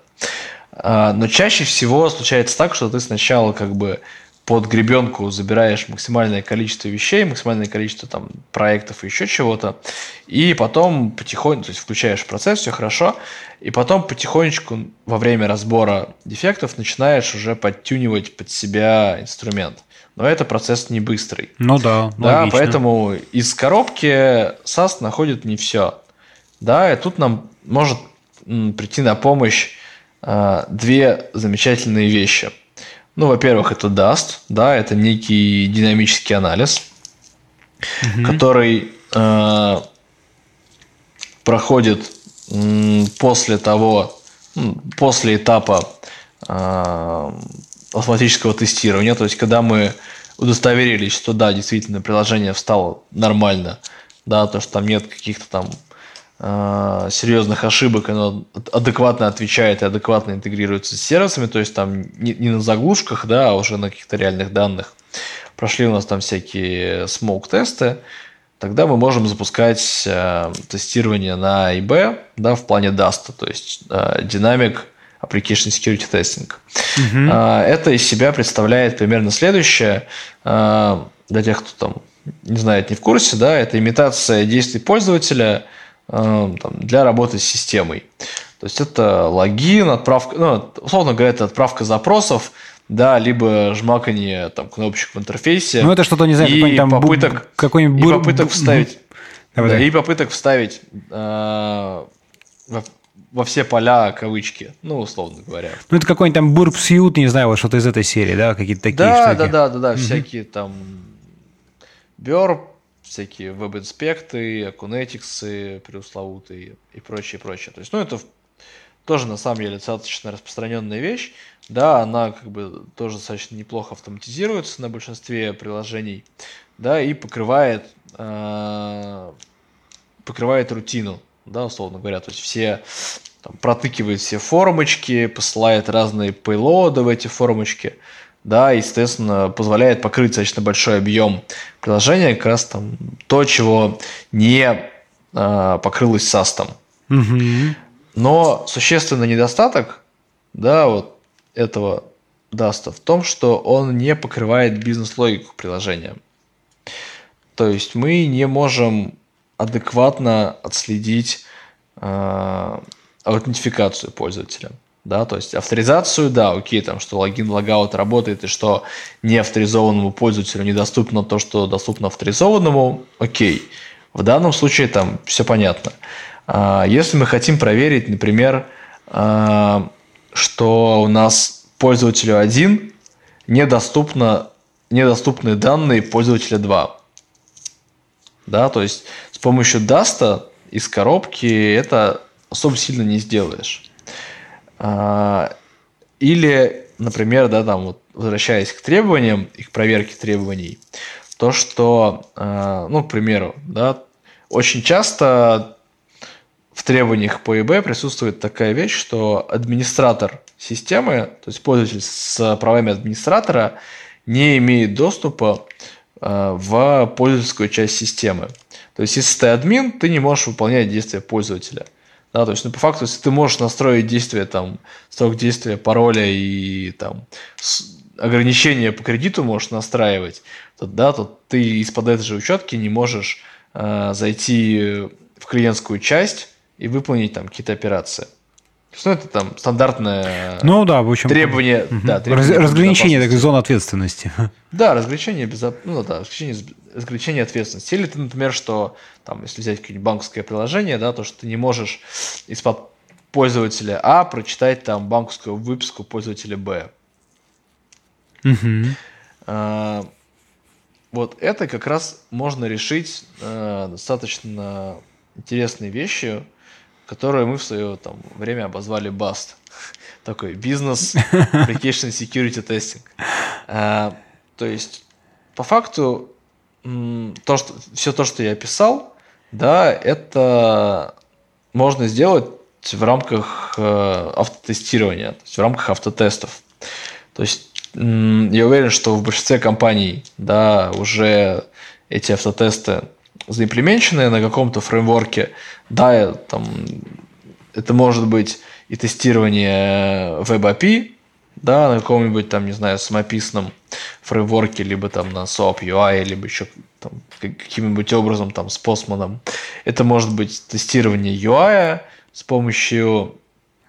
А, но чаще всего случается так, что ты сначала как бы под гребенку забираешь максимальное количество вещей, максимальное количество там проектов и еще чего-то, и потом потихоньку, то есть включаешь процесс, все хорошо, и потом потихонечку во время разбора дефектов начинаешь уже подтюнивать под себя инструмент. Но это процесс не быстрый. Ну да, Да, логично. поэтому из коробки SAS находит не все. Да, и тут нам может прийти на помощь э, две замечательные вещи – ну, во-первых, это Dust, да, это некий динамический анализ, угу. который э, проходит после того, после этапа э, автоматического тестирования, то есть когда мы удостоверились, что да, действительно приложение встало нормально, да, то, что там нет каких-то там э, серьезных ошибок, оно адекватно отвечает и адекватно интегрируется с сервисами, то есть там не, не на заглушках, да, а уже на каких-то реальных данных. Прошли у нас там всякие smoke-тесты, тогда мы можем запускать э, тестирование на IB, да, в плане DAST, то есть э, Dynamic Application Security Testing. Uh-huh. Э, это из себя представляет примерно следующее. Э, для тех, кто там не знает, не в курсе, да, это имитация действий пользователя – там, для работы с системой. То есть это логин, отправка, ну, условно говоря, это отправка запросов, да, либо жмакание там кнопочек в интерфейсе. Ну, это что-то, не знаю, и там попыток, какой-нибудь... И попыток вставить... Давай, да, и попыток вставить э, во, все поля кавычки, ну, условно говоря. Ну, это какой-нибудь там Suite, не знаю, вот что-то из этой серии, да, какие-то такие да, штуки. Да, да, да, да, всякие там Burp, всякие веб-инспекты, акунетиксы преусловутые и прочее, прочее. То есть, ну, это тоже на самом деле достаточно распространенная вещь. Да, она как бы тоже достаточно неплохо автоматизируется на большинстве приложений, да, и покрывает, э, покрывает рутину, да, условно говоря. То есть все там, протыкивает все формочки, посылает разные пейлоды в эти формочки да, естественно, позволяет покрыть достаточно большой объем приложения, как раз там то, чего не э, покрылось SAST. Угу. Но существенный недостаток, да, вот этого даста в том, что он не покрывает бизнес-логику приложения. То есть мы не можем адекватно отследить э, аутентификацию пользователя да, то есть авторизацию, да, окей, там, что логин, логаут работает, и что неавторизованному пользователю недоступно то, что доступно авторизованному, окей. В данном случае там все понятно. А, если мы хотим проверить, например, а, что у нас пользователю 1 недоступно, недоступны данные пользователя 2, да, то есть с помощью даста из коробки это особо сильно не сделаешь. А, или, например, да, там вот возвращаясь к требованиям и к проверке требований, то, что, а, ну, к примеру, да, очень часто в требованиях по ИБ присутствует такая вещь, что администратор системы, то есть пользователь с правами администратора, не имеет доступа а, в пользовательскую часть системы. То есть, если ты админ, ты не можешь выполнять действия пользователя – да, то есть, ну, по факту, если ты можешь настроить действие, там, срок действия пароля и там ограничения по кредиту можешь настраивать, то, да, то ты из-под этой же учетки не можешь э, зайти в клиентскую часть и выполнить там какие-то операции. Ну, это там стандартное ну, да, в общем, требование, угу. да, требование разграничение такой зон ответственности. Да, разграничение, безо... ну, да, разграничение, разграничение ответственности. Или ты, например, что там, если взять какое-нибудь банковское приложение, да, то что ты не можешь из-под пользователя А прочитать там банковскую выписку пользователя Б. Угу. А, вот это как раз можно решить а, достаточно интересной вещью, которую мы в свое там, время обозвали BUST. Такой бизнес application security testing. А, то есть, по факту, то, что, все то, что я описал, да, это можно сделать в рамках э, автотестирования, то есть в рамках автотестов. То есть я уверен, что в большинстве компаний, да, уже эти автотесты заимплеменченные на каком-то фреймворке, да, там, это может быть и тестирование WebAPI, да, на каком-нибудь там, не знаю, самописном фреймворке, либо там на SOAP UI, либо еще там, каким-нибудь образом там с Postman. Это может быть тестирование UI с помощью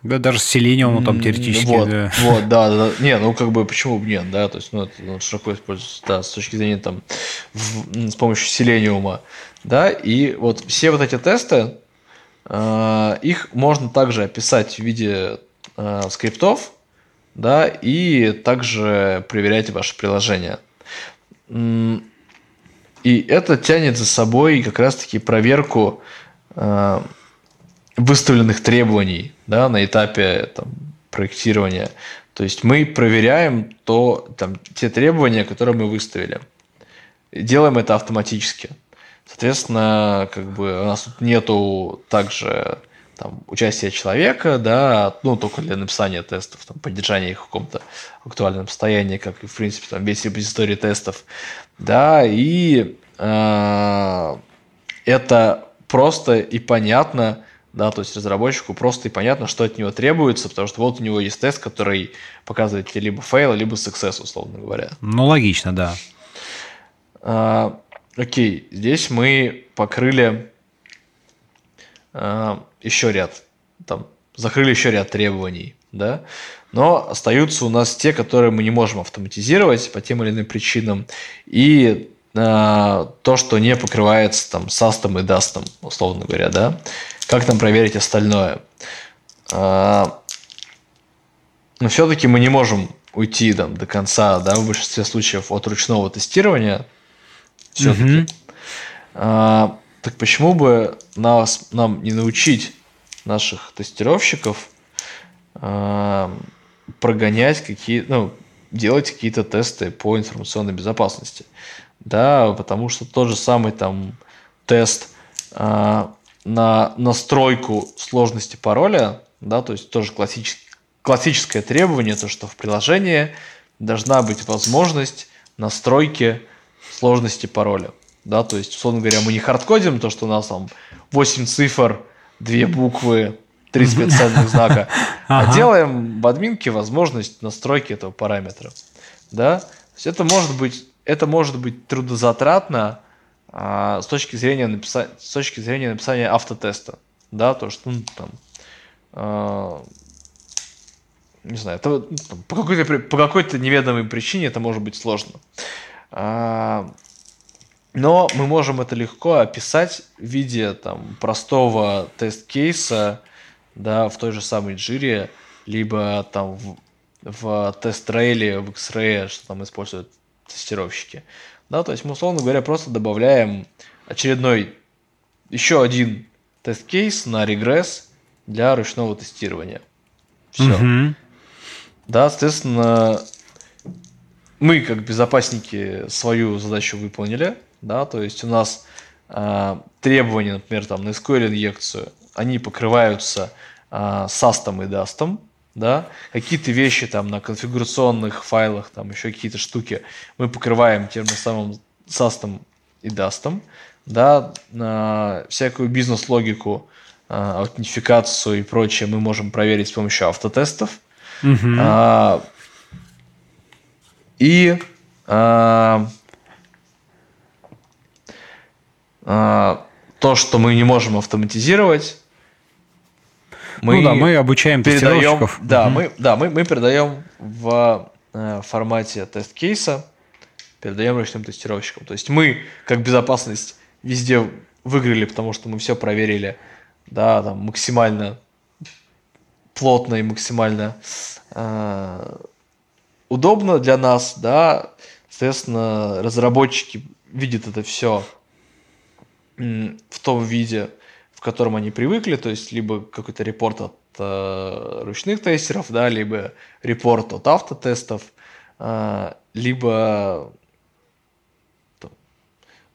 да, даже с Selenium там теоретически. Вот, да. вот, да, да. Не, ну как бы почему бы нет, да, то есть, ну, это ну, широко используется, да, с точки зрения там в, с помощью Selenium, да, и вот все вот эти тесты, э, их можно также описать в виде э, скриптов, да, и также проверять ваше приложение. И это тянет за собой как раз-таки проверку э, выставленных требований да, на этапе там, проектирования. То есть мы проверяем то, там, те требования, которые мы выставили. Делаем это автоматически. Соответственно, как бы у нас тут нету также там, участия человека, да, ну, только для написания тестов, там, поддержания их в каком-то актуальном состоянии, как и, в принципе, там, весь репозиторий тестов, да, и э, это просто и понятно, да, то есть разработчику просто и понятно, что от него требуется, потому что вот у него есть тест, который показывает тебе либо fail, либо success, условно говоря. Ну, логично, да. А, окей, здесь мы покрыли еще ряд, там, закрыли еще ряд требований, да, но остаются у нас те, которые мы не можем автоматизировать по тем или иным причинам, и а, то, что не покрывается там састом и дастом, условно говоря, да, как там проверить остальное? А, но все-таки мы не можем уйти там, до конца, да, в большинстве случаев от ручного тестирования. Все-таки. Угу. Так почему бы нас, нам не научить наших тестировщиков а, прогонять какие, ну, делать какие-то тесты по информационной безопасности? Да, потому что тот же самый там тест а, на настройку сложности пароля, да, то есть тоже классическое, классическое требование, то, что в приложении должна быть возможность настройки сложности пароля. Да, то есть, условно говоря, мы не хардкодим то, что у нас там 8 цифр, 2 буквы, 3 специальных знака, а делаем в админке возможность настройки этого параметра. Да? То есть это может быть, это может быть трудозатратно, а, с точки зрения написания, с точки зрения написания автотеста, да, то что ну, там, а, не знаю, это, ну, там, по какой-то по какой-то неведомой причине это может быть сложно. А, но мы можем это легко описать в виде там простого тест-кейса, да, в той же самой Jira, либо там в, в тест-рейле, в X-Ray, что там используют тестировщики. Да, то есть мы, условно говоря, просто добавляем очередной, еще один тест-кейс на регресс для ручного тестирования. Все. Угу. Да, соответственно, мы как безопасники свою задачу выполнили, да, то есть у нас э, требования, например, там на SQL инъекцию, они покрываются э, SAST и DAST, да, какие-то вещи там на конфигурационных файлах, там еще какие-то штуки мы покрываем тем же самым састом и дастом, да, на всякую бизнес-логику, а, аутентификацию и прочее мы можем проверить с помощью автотестов. Mm-hmm. А, и а, а, то, что мы не можем автоматизировать, мы ну да, мы обучаем передаем. Да, угу. мы, да мы, мы передаем в э, формате тест-кейса, передаем ручным тестировщикам. То есть мы, как безопасность, везде выиграли, потому что мы все проверили, да, там максимально плотно и максимально э, удобно для нас, да, соответственно, разработчики видят это все в том виде, в котором они привыкли, то есть либо какой-то репорт от э, ручных тестеров, да, либо репорт от автотестов, э, либо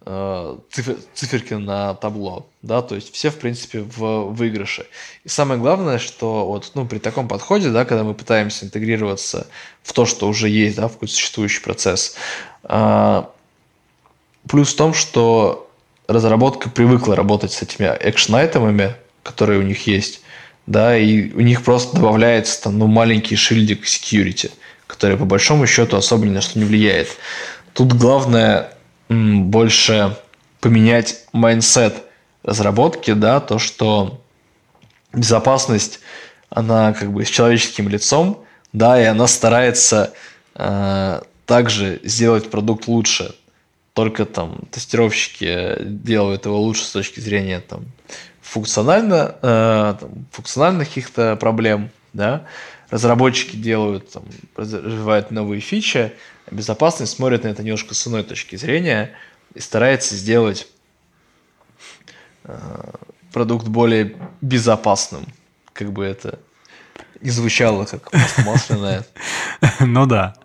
э, цифер, циферки на табло, да, то есть все, в принципе, в выигрыше. И самое главное, что вот, ну, при таком подходе, да, когда мы пытаемся интегрироваться в то, что уже есть, да, в какой-то существующий процесс, э, плюс в том, что разработка привыкла работать с этими экшн-айтемами, которые у них есть, да, и у них просто добавляется там, ну, маленький шильдик security, который по большому счету особо ни на что не влияет. Тут главное м, больше поменять майндсет разработки, да, то, что безопасность, она как бы с человеческим лицом, да, и она старается э, также сделать продукт лучше. Только там тестировщики делают его лучше с точки зрения там функционально, э, там, функциональных каких-то проблем, да, разработчики делают, там, развивают новые фичи, а безопасность смотрит на это немножко с иной точки зрения и старается сделать э, продукт более безопасным, как бы это не звучало как масляное. Ну да.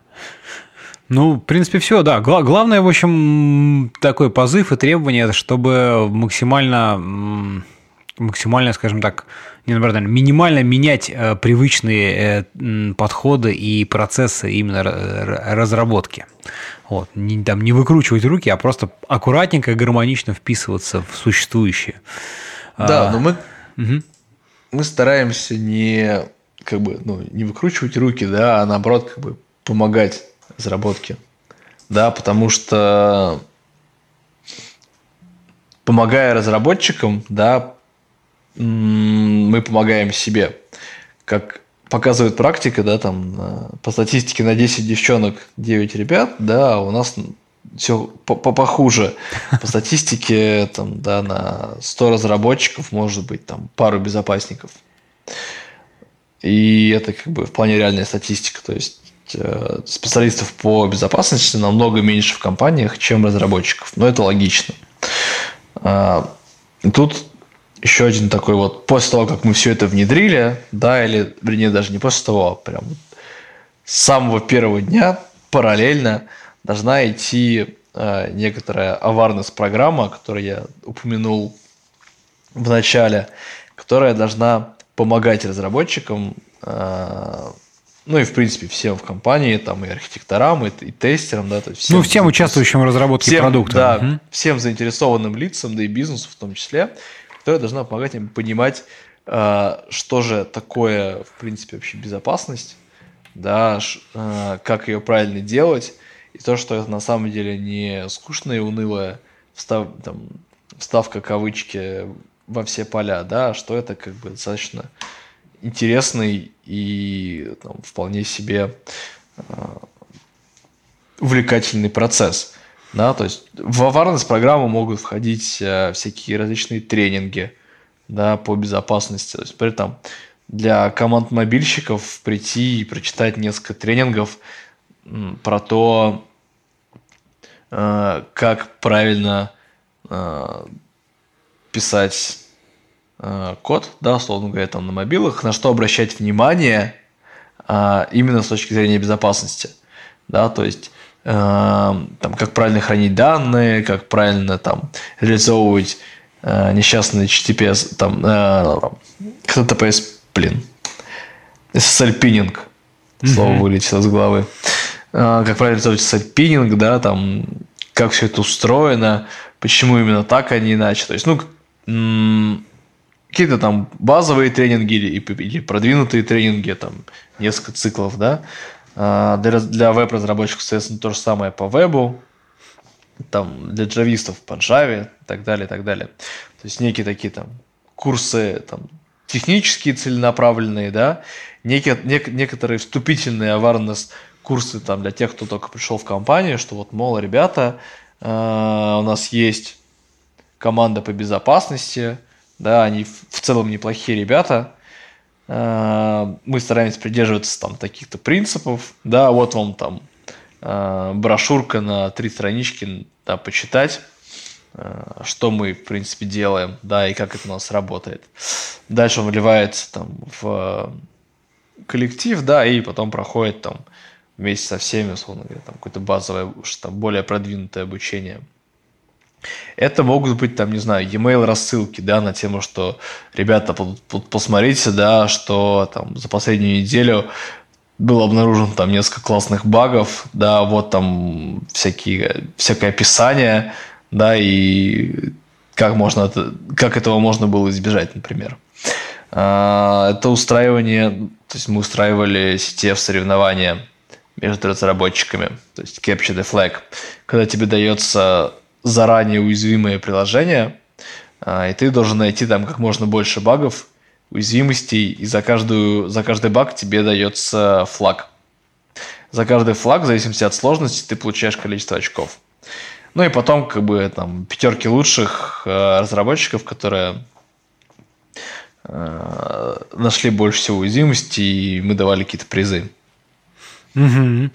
Ну, в принципе, все, да. Гла- главное, в общем, такой позыв и требование, чтобы максимально, максимально, скажем так, не наоборот, минимально менять э, привычные э, подходы и процессы именно разработки. Вот. Не, там, не выкручивать руки, а просто аккуратненько, гармонично вписываться в существующее. Да, а, но мы, угу. мы стараемся не как бы ну, не выкручивать руки, да, а наоборот как бы помогать разработке. Да, потому что помогая разработчикам, да, мы помогаем себе. Как показывает практика, да, там по статистике на 10 девчонок 9 ребят, да, у нас все похуже. По статистике, там, да, на 100 разработчиков может быть там пару безопасников. И это как бы в плане реальная статистика. То есть специалистов по безопасности намного меньше в компаниях, чем разработчиков. Но это логично. А, тут еще один такой вот, после того, как мы все это внедрили, да, или, вернее, даже не после того, а прям с самого первого дня параллельно должна идти э, некоторая аварность программа, которую я упомянул в начале, которая должна помогать разработчикам э, ну и в принципе всем в компании, там и архитекторам, и, и тестерам, да, то есть всем, ну всем участвующим в разработке всем, продукта, да, угу. всем заинтересованным лицам, да и бизнесу в том числе, которая должна помогать им понимать, э, что же такое в принципе вообще безопасность, да, э, как ее правильно делать, и то, что это на самом деле не скучная и унылая встав, там, вставка кавычки во все поля, да, а что это как бы достаточно интересный и там, вполне себе э, увлекательный процесс. Да, то есть в awareness программу могут входить э, всякие различные тренинги да, по безопасности. То есть, при этом для команд мобильщиков прийти и прочитать несколько тренингов про то, э, как правильно э, писать Э, код, да, условно говоря, там на мобилах, на что обращать внимание а, именно с точки зрения безопасности, да, то есть э, там, как правильно хранить данные, как правильно там реализовывать э, несчастный HTTPS, там, HTTPS, блин, SSL пининг, слово mm-hmm. вылетело из головы, как правильно реализовывать SSL пининг, да, там, как все это устроено, почему именно так, а не иначе, то есть, ну, какие-то там базовые тренинги или, или продвинутые тренинги, там несколько циклов, да. А, для, для веб-разработчиков, соответственно, то же самое по вебу, там для джавистов по Java и так далее, и так далее. То есть некие такие там курсы там, технические целенаправленные, да, некие, нек, некоторые вступительные awareness курсы там для тех, кто только пришел в компанию, что вот, мол, ребята, э, у нас есть команда по безопасности, да, они в целом неплохие ребята. Э, мы стараемся придерживаться там таких-то принципов, да, вот вам там э, брошюрка на три странички, да, почитать, э, что мы, в принципе, делаем, да, и как это у нас работает. Дальше он вливается там в коллектив, да, и потом проходит там вместе со всеми, условно говоря, там какое-то базовое, там более продвинутое обучение – это могут быть, там, не знаю, e-mail рассылки, да, на тему, что, ребята, посмотрите, да, что там за последнюю неделю было обнаружено там несколько классных багов, да, вот там всякие, всякое описание, да, и как, можно это, как этого можно было избежать, например. А, это устраивание, то есть мы устраивали CTF соревнования между разработчиками, то есть Capture the Flag, когда тебе дается заранее уязвимое приложение, а, и ты должен найти там как можно больше багов, уязвимостей, и за, каждую, за каждый баг тебе дается флаг. За каждый флаг, в зависимости от сложности, ты получаешь количество очков. Ну и потом, как бы, там, пятерки лучших э, разработчиков, которые э, нашли больше всего уязвимостей, и мы давали какие-то призы. Угу.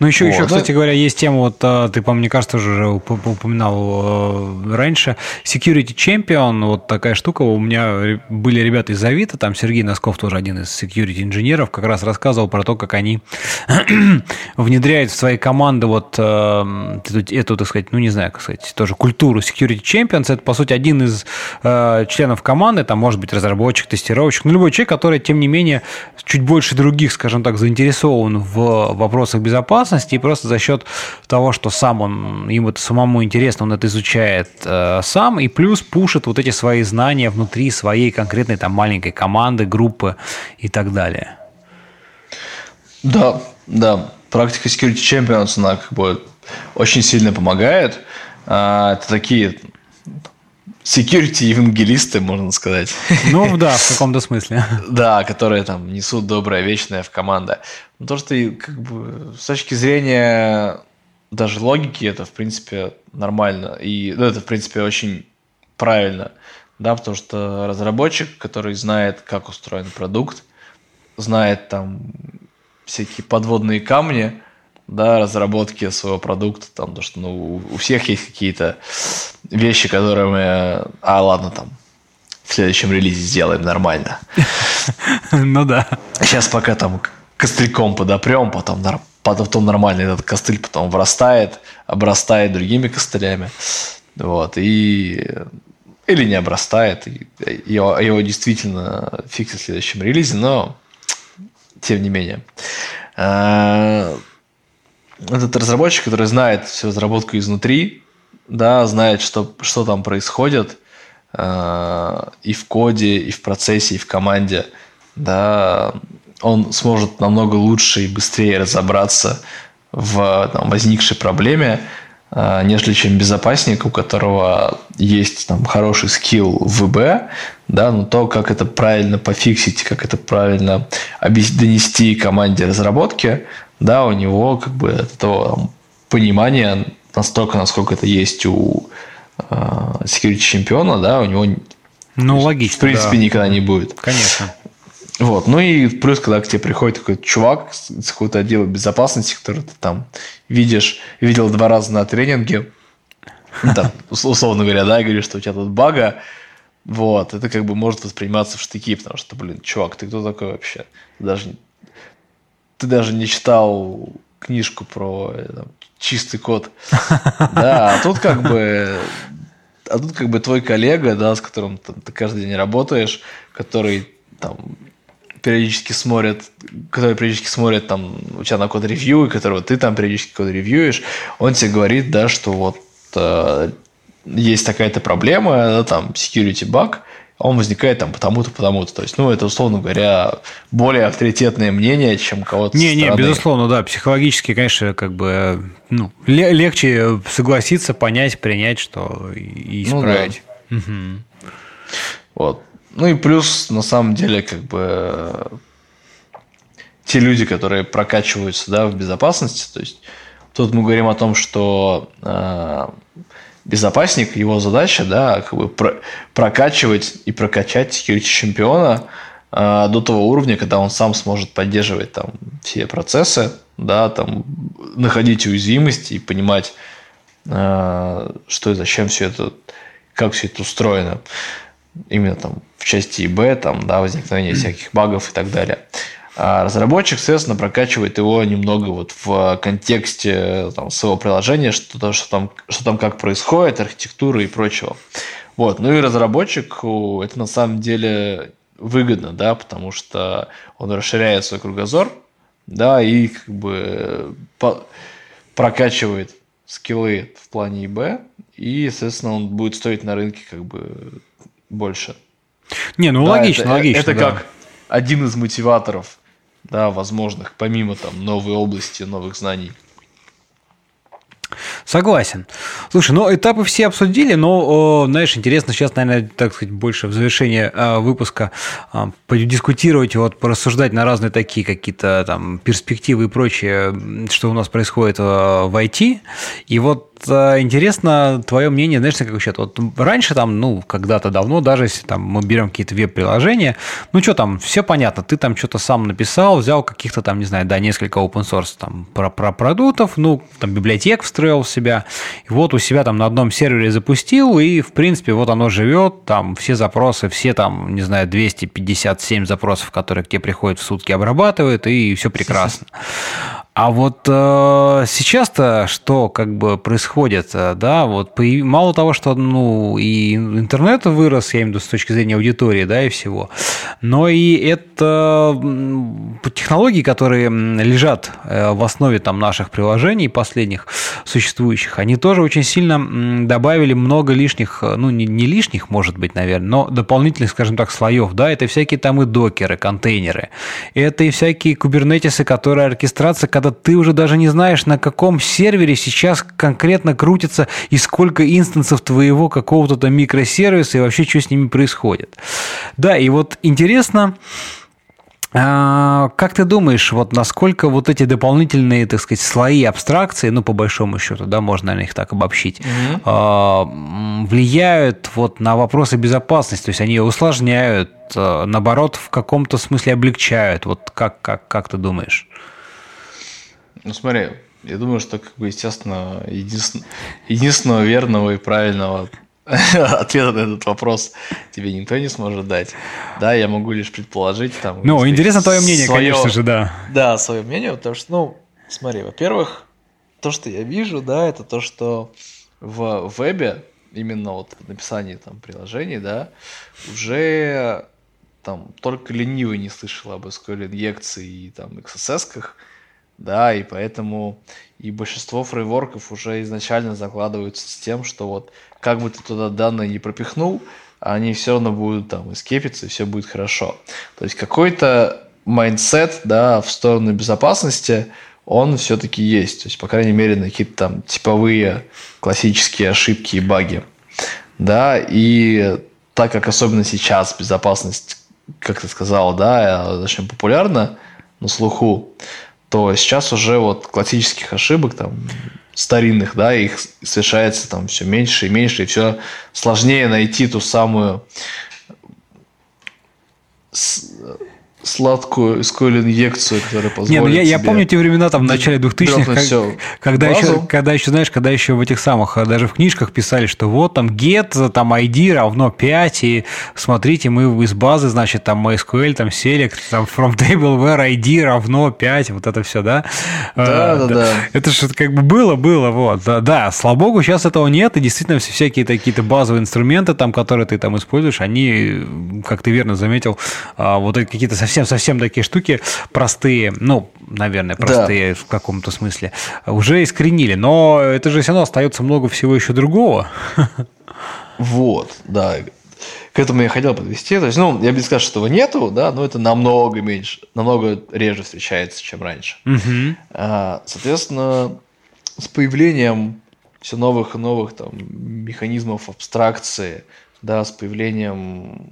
Ну, еще, вот, еще, кстати говоря, есть тема, вот а, ты, по мне кажется, уже упоминал э, раньше, Security Champion, вот такая штука, у меня были ребята из Авито, там Сергей Носков тоже один из security инженеров, как раз рассказывал про то, как они внедряют в свои команды вот э, эту, так сказать, ну, не знаю, как сказать, тоже культуру Security Champions, это, по сути, один из э, членов команды, там, может быть, разработчик, тестировщик, ну, любой человек, который, тем не менее, чуть больше других, скажем так, заинтересован в вопросах безопасности, и просто за счет того, что сам он, ему это самому интересно, он это изучает э, сам, и плюс пушит вот эти свои знания внутри своей конкретной там маленькой команды, группы и так далее. Да, да. Практика Security Champions, она как бы очень сильно помогает. А, это такие security евангелисты, можно сказать. Ну да, в каком-то смысле. Да, которые там несут доброе вечное в команду. Но то, что как бы с точки зрения даже логики это в принципе нормально. И ну, это в принципе очень правильно. Да, потому что разработчик, который знает, как устроен продукт, знает там всякие подводные камни, да, разработки своего продукта, там, то, что ну, у всех есть какие-то вещи, которые мы, а ладно, там, в следующем релизе сделаем нормально. Ну да. Сейчас пока там костыльком подопрем, потом, потом нормально этот костыль потом врастает, обрастает другими костылями. Вот, и или не обрастает, его, его действительно фиксит в следующем релизе, но тем не менее. Этот разработчик, который знает всю разработку изнутри, да, знает, что, что там происходит э, и в коде, и в процессе, и в команде, да, он сможет намного лучше и быстрее разобраться в там, возникшей проблеме, нежели чем безопасник, у которого есть там хороший скилл в ВБ, да, но то, как это правильно пофиксить, как это правильно донести команде разработки, да, у него как бы этого там, понимания настолько, насколько это есть у э, security чемпиона, да, у него ну, логично, в принципе да. никогда не будет. Конечно. Вот. Ну и плюс, когда к тебе приходит такой чувак с какого-то отдела безопасности, который ты там видишь, видел два раза на тренинге, ну, там, условно говоря, да, говоришь, что у тебя тут бага, вот, это как бы может восприниматься в штыки, потому что, блин, чувак, ты кто такой вообще? Ты даже ты даже не читал книжку про э, там, чистый код. Да, а тут как бы а тут как бы твой коллега, да, с которым ты, ты каждый день работаешь, который там периодически смотрит, который периодически смотрит там у тебя на код ревью, и которого ты там периодически код ревьюешь, он тебе говорит, да, что вот э, есть такая-то проблема, да, там security bug, он возникает там потому-то, потому-то. То есть, ну, это, условно говоря, более авторитетное мнение, чем кого-то Не, не, безусловно, да. Психологически, конечно, как бы ну, легче согласиться, понять, принять, что и исправить. Ну, да. угу. Вот. Ну и плюс, на самом деле, как бы те люди, которые прокачиваются да, в безопасности, то есть тут мы говорим о том, что э, безопасник, его задача, да, как бы про, прокачивать и прокачать security чемпиона э, до того уровня, когда он сам сможет поддерживать там все процессы, да, там находить уязвимости и понимать, э, что и зачем все это, как все это устроено. Именно там в части ИБ, там, да, возникновение всяких багов и так далее. А разработчик, соответственно, прокачивает его немного вот в контексте там, своего приложения, что, что, там, что там как происходит, архитектуры и прочего. Вот. Ну и разработчику это на самом деле выгодно, да, потому что он расширяет свой кругозор, да, и как бы по- прокачивает скиллы в плане ИБ и, соответственно, он будет стоить на рынке как бы больше. Не, ну Да, логично, это, логично. Это да. как один из мотиваторов, да, возможных, помимо там новой области, новых знаний. Согласен. Слушай, ну этапы все обсудили, но, знаешь, интересно сейчас, наверное, так сказать, больше в завершение а, выпуска а, подискутировать, вот, порассуждать на разные такие какие-то там перспективы и прочее, что у нас происходит а, в IT. И вот интересно твое мнение, знаешь, на какой счет? Вот раньше там, ну, когда-то давно, даже если там мы берем какие-то веб-приложения, ну, что там, все понятно, ты там что-то сам написал, взял каких-то там, не знаю, да, несколько open source там про, про продуктов, ну, там библиотек встроил в себя, и вот у себя там на одном сервере запустил, и, в принципе, вот оно живет, там все запросы, все там, не знаю, 257 запросов, которые к тебе приходят в сутки, обрабатывает, и все прекрасно. А вот э, сейчас-то что как бы происходит, э, да, вот появ- мало того, что ну и интернет вырос, я имею в виду с точки зрения аудитории, да, и всего, но и это технологии, которые лежат э, в основе там наших приложений последних существующих, они тоже очень сильно добавили много лишних, э, ну не, не лишних, может быть, наверное, но дополнительных, скажем так, слоев, да, это всякие там и докеры, контейнеры, это и всякие кубернетисы, которые оркестрация, когда ты уже даже не знаешь, на каком сервере сейчас конкретно крутится и сколько инстансов твоего какого-то там микросервиса и вообще что с ними происходит. Да, и вот интересно, а, Как ты думаешь, вот насколько вот эти дополнительные, так сказать, слои абстракции, ну, по большому счету, да, можно, наверное, их так обобщить, м, влияют вот на вопросы безопасности, то есть они ее усложняют, а, наоборот, в каком-то смысле облегчают. Вот как, как, как ты думаешь? Ну смотри, я думаю, что, как бы, естественно, единствен- единственного верного и правильного ответа на этот вопрос тебе никто не сможет дать. Да, я могу лишь предположить там. Ну, интересно твое мнение, своё- конечно же, да. Да, свое мнение, потому что, ну, смотри, во-первых, то, что я вижу, да, это то, что в вебе, именно вот в написании там приложений, да, уже там только ленивый не слышал об SQL инъекции и там XSS-ках, да, и поэтому и большинство фрейворков уже изначально закладываются с тем, что вот как бы ты туда данные не пропихнул, они все равно будут там эскепиться, и все будет хорошо. То есть какой-то майндсет, да, в сторону безопасности, он все-таки есть. То есть, по крайней мере, на какие-то там типовые классические ошибки и баги. Да, и так как особенно сейчас безопасность, как ты сказал, да, очень популярна на слуху, то сейчас уже вот классических ошибок там старинных, да, их совершается там все меньше и меньше, и все сложнее найти ту самую сладкую SQL инъекцию, которая позволит Не, ну я, я помню те времена там в начале 2000-х, дропнуть как- когда, еще, когда еще, знаешь, когда еще в этих самых, а, даже в книжках писали, что вот там get, там ID равно 5, и смотрите, мы из базы, значит, там MySQL, там select, там from table where ID равно 5, вот это все, да? Да, А, да, да. Это же как бы было, было, вот. Да, да, слава богу, сейчас этого нет, и действительно все всякие такие-то базовые инструменты, там, которые ты там используешь, они, как ты верно заметил, а, вот какие-то совсем-совсем такие штуки простые, ну, наверное, Да. простые в каком-то смысле, уже искоренили. Но это же все равно остается много всего еще другого. Вот, да. К этому я хотел подвести. То есть, ну, я бы не сказал, что этого нету, да, но это намного меньше, намного реже встречается, чем раньше. А, Соответственно, с появлением все новых и новых там механизмов абстракции, да, с появлением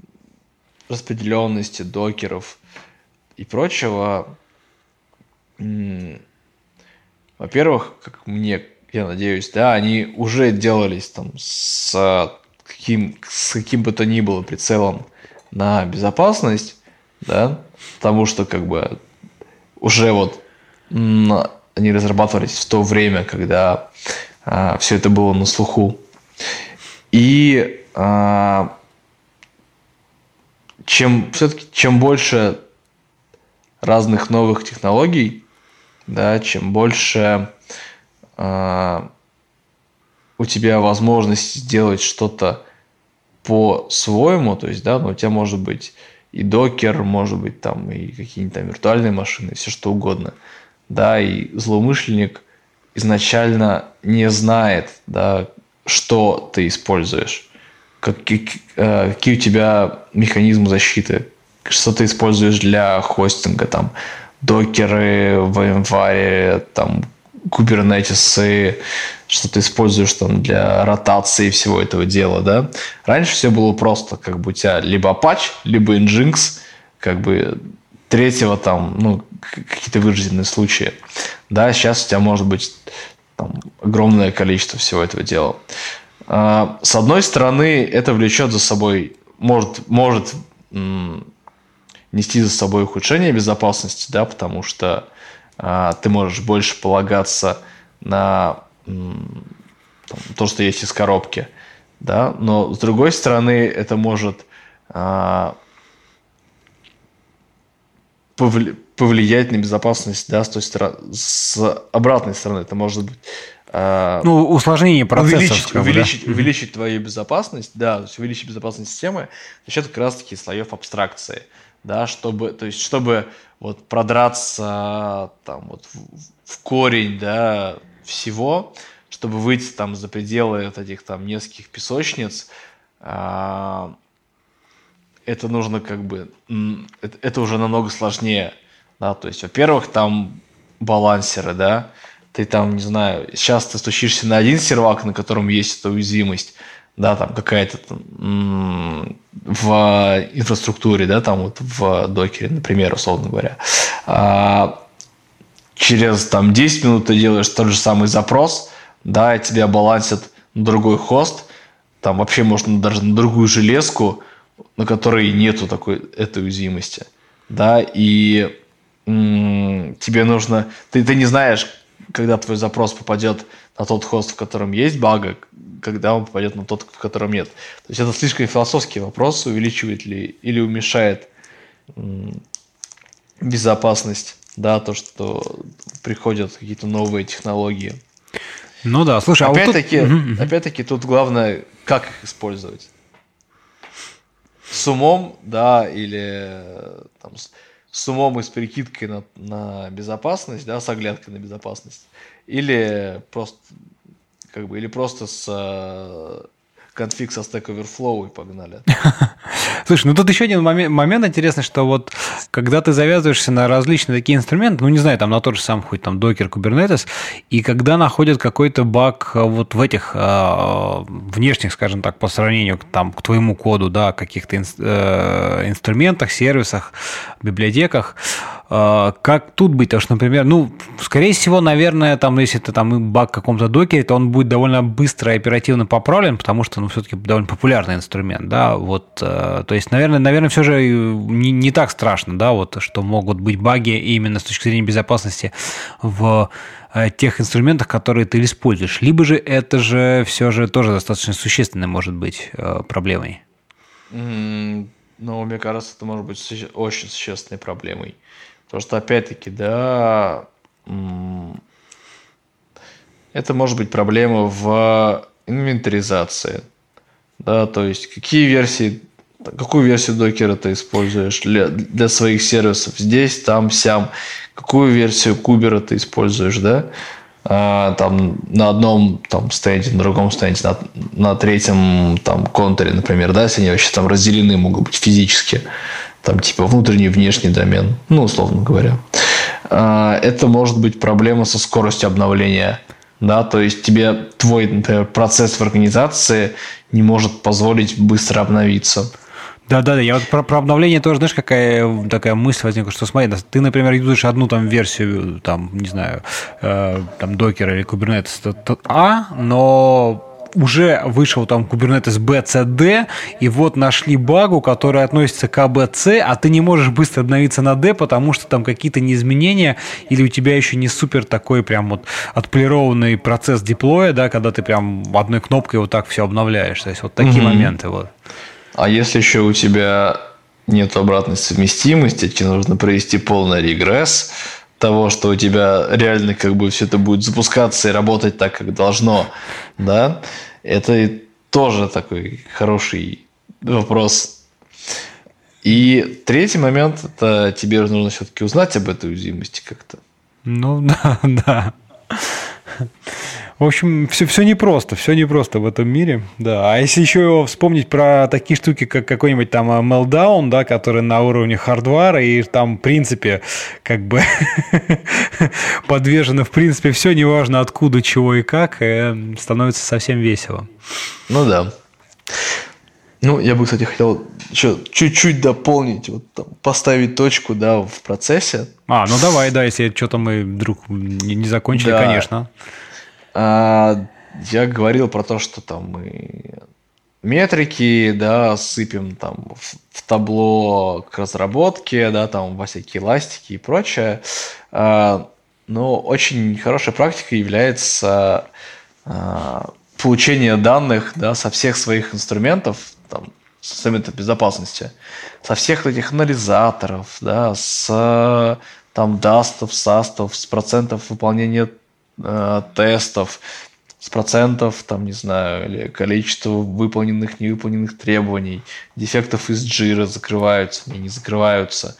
распределенности, докеров и прочего, во-первых, как мне, я надеюсь, да, они уже делались там с каким, с каким бы то ни было прицелом на безопасность, да, потому что как бы уже вот они разрабатывались в то время, когда все это было на слуху. И а, чем все-таки чем больше разных новых технологий, да, чем больше а, у тебя возможность сделать что-то по-своему, то есть, да, ну, у тебя может быть и докер, может быть там и какие-нибудь там виртуальные машины, все что угодно, да, и злоумышленник изначально не знает, да, что ты используешь, какие, э, какие у тебя механизмы защиты, что ты используешь для хостинга, там, докеры, VMware, там, Kubernetes, что ты используешь там для ротации всего этого дела, да. Раньше все было просто, как бы у тебя либо Apache, либо Nginx, как бы третьего там, ну, какие-то вырожденные случаи. Да, сейчас у тебя может быть там, огромное количество всего этого дела. А, с одной стороны, это влечет за собой, может, может нести за собой ухудшение безопасности, да, потому что а, ты можешь больше полагаться на там, то, что есть из коробки, да, но с другой стороны, это может а, повлиять на безопасность, да, с той стороны, с обратной стороны, это может быть а, ну, усложнение процесса. Увеличить, бы, увеличить, да? увеличить твою безопасность, да, то есть увеличить безопасность системы за счет как раз-таки слоев абстракции, да, чтобы, то есть, чтобы вот продраться там вот в, в корень, да, всего, чтобы выйти там за пределы вот этих там нескольких песочниц, а, это нужно как бы, это, это уже намного сложнее, да, то есть, во-первых, там балансеры, да, ты там, не знаю, сейчас ты стучишься на один сервак, на котором есть эта уязвимость, да, там какая-то в инфраструктуре, да, там вот в докере, например, условно говоря. А, через там 10 минут ты делаешь тот же самый запрос, да, и тебя балансит другой хост, там вообще можно даже на другую железку, на которой нету такой этой уязвимости, да, и м- тебе нужно, ты, ты не знаешь, когда твой запрос попадет на тот хост, в котором есть бага, когда он попадет на тот, в котором нет. То есть это слишком философский вопрос, увеличивает ли или уменьшает безопасность, да, то, что приходят какие-то новые технологии. Ну да, слушай, а опять-таки, вот тут... опять-таки тут главное, как их использовать. С умом, да, или там, с, умом и с прикидкой на, на безопасность, да, с оглядкой на безопасность, или просто как бы, или просто с э, конфиг со Stack Overflow и погнали. Слушай, ну тут еще один момент, момент интересный, что вот когда ты завязываешься на различные такие инструменты, ну не знаю, там на тот же самый хоть там Docker, Kubernetes, и когда находят какой-то баг э, вот в этих э, внешних, скажем так, по сравнению там, к твоему коду, да, каких-то ин, э, инструментах, сервисах, библиотеках, э, как тут быть? Потому что, например, ну, скорее всего, наверное, там, если ты там баг в каком-то докере, то он будет довольно быстро и оперативно поправлен, потому что, ну, все-таки довольно популярный инструмент, да, вот, э, то есть, наверное, наверное, все же не, не так страшно, да, вот, что могут быть баги именно с точки зрения безопасности в э, тех инструментах, которые ты используешь. Либо же это же все же тоже достаточно существенной может быть э, проблемой. Mm, ну, мне кажется, это может быть очень существенной проблемой. Потому что, опять-таки, да, это может быть проблема в инвентаризации. Да, то есть какие версии, какую версию докера ты используешь для, для своих сервисов? Здесь, там, сям, какую версию кубера ты используешь, да, а, там на одном там стенде, на другом стенде, на, на третьем там контуре, например, да, если они вообще там разделены могут быть физически, там типа внутренний и внешний домен, ну, условно говоря. А, это может быть проблема со скоростью обновления да, то есть тебе твой, например, процесс в организации не может позволить быстро обновиться. Да, да, да. Я вот про, про обновление тоже, знаешь, какая такая мысль возникла, что смотри, ты, например, юзаешь одну там версию, там, не знаю, э, там, докера или Kubernetes А, но уже вышел там Kubernetes BCD, и вот нашли багу, которая относится к ABC, а ты не можешь быстро обновиться на D, потому что там какие-то неизменения, или у тебя еще не супер такой прям вот отполированный процесс деплоя, да, когда ты прям одной кнопкой вот так все обновляешь. То есть вот такие mm-hmm. моменты вот. А если еще у тебя нет обратной совместимости, тебе нужно провести полный регресс, того, что у тебя реально как бы все это будет запускаться и работать так, как должно, да, это тоже такой хороший вопрос. И третий момент, это тебе нужно все-таки узнать об этой уязвимости как-то. Ну да, да. В общем, все, все непросто, все непросто в этом мире, да. А если еще вспомнить про такие штуки, как какой-нибудь там э, Meltdown, да, который на уровне хардвара, и там, в принципе, как бы подвержено, в принципе, все, неважно откуда, чего и как, и э, становится совсем весело. Ну да. Ну, я бы, кстати, хотел еще чуть-чуть дополнить, вот там, поставить точку, да, в процессе. А, ну давай, да, если что-то мы вдруг не, не закончили, да. конечно. А, я говорил про то, что там мы метрики, да, сыпем там в, в табло к разработке, да, там во всякие ластики и прочее. А, но очень хорошей практикой является а, получение данных, да, со всех своих инструментов, там, с инструментов безопасности, со всех этих анализаторов, да, с там дастов, састов, с процентов выполнения э, тестов, с процентов, там, не знаю, или количество выполненных, невыполненных требований, дефектов из джира закрываются, они не закрываются.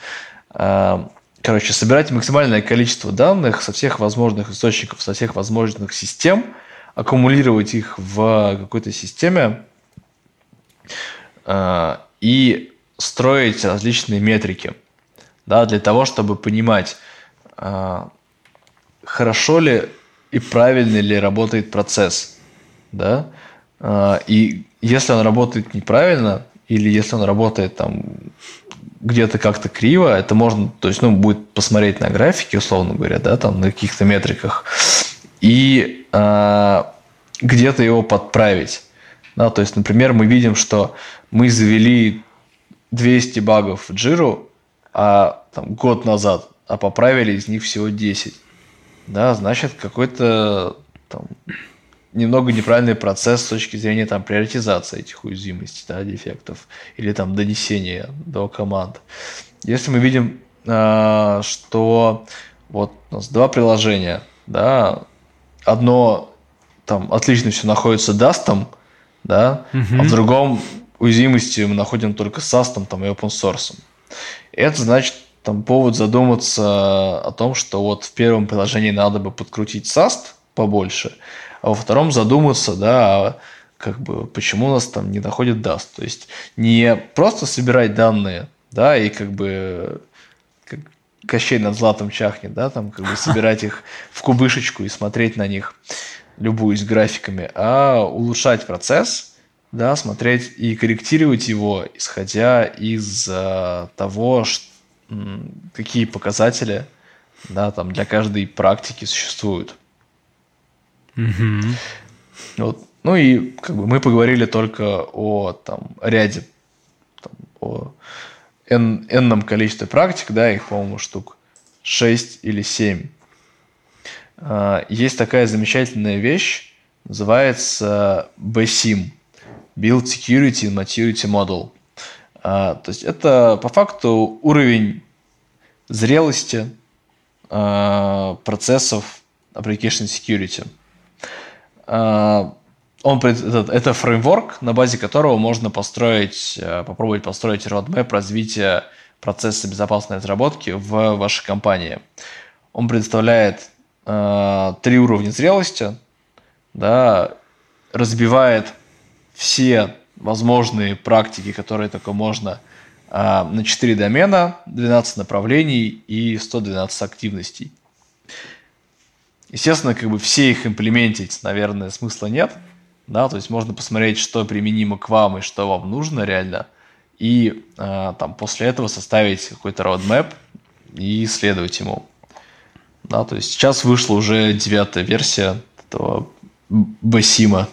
Э, короче, собирать максимальное количество данных со всех возможных источников, со всех возможных систем, аккумулировать их в какой-то системе, Э, и строить различные метрики, да, для того, чтобы понимать, хорошо ли и правильно ли работает процесс, да, э, и если он работает неправильно, или если он работает там где-то как-то криво, это можно, то есть, ну, будет посмотреть на графике, условно говоря, да, там на каких-то метриках, и э, где-то его подправить. Да, то есть, например, мы видим, что мы завели 200 багов в Джиру, а там, год назад, а поправили из них всего 10. Да, значит, какой-то там, немного неправильный процесс с точки зрения там, приоритизации этих уязвимостей, да, дефектов, или там донесения до команд. Если мы видим, э, что вот у нас два приложения, да, одно там отлично все находится дастом, да, угу. а в другом уязвимости мы находим только с SAST там, и open source. Это значит там повод задуматься о том, что вот в первом приложении надо бы подкрутить SAST побольше, а во втором задуматься, да, как бы почему у нас там не находит Dust. То есть не просто собирать данные, да, и как бы как Кощей над златом чахнет, да, там как бы собирать их в кубышечку и смотреть на них, любуясь графиками, а улучшать процесс, да, смотреть и корректировать его, исходя из э, того, ш, какие показатели да, там для каждой практики существуют. Mm-hmm. Вот. Ну и как бы мы поговорили только о там, ряде, там, о n, n количестве практик, да, их, по-моему, штук 6 или 7. А, есть такая замечательная вещь, называется BSIM – Build Security and Maturity Model. А, то есть это по факту уровень зрелости а, процессов Application Security. А, он, это, это фреймворк, на базе которого можно построить, а, попробовать построить roadmap развития процесса безопасной разработки в вашей компании. Он предоставляет э, три уровня зрелости, да, разбивает все возможные практики, которые только можно, а, на 4 домена, 12 направлений и 112 активностей. Естественно, как бы все их имплементить, наверное, смысла нет. Да, то есть можно посмотреть, что применимо к вам и что вам нужно реально. И э, там после этого составить какой-то roadmap и следовать ему. Да, то есть сейчас вышла уже девятая версия этого Басима.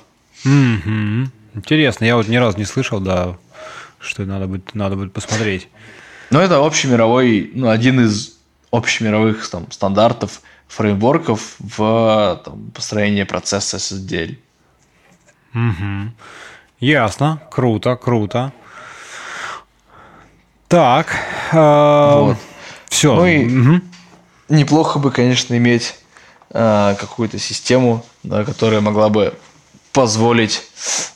Mm-hmm. Интересно, я вот ни разу не слышал, да, что надо будет, надо будет посмотреть. Ну, это общемировой, ну, один из общемировых там, стандартов, фреймворков в там, построении процесса SSDL. Угу. Ясно, круто, круто. Так, э, вот. все. Ну и угу. неплохо бы, конечно, иметь э, какую-то систему, да, которая могла бы позволить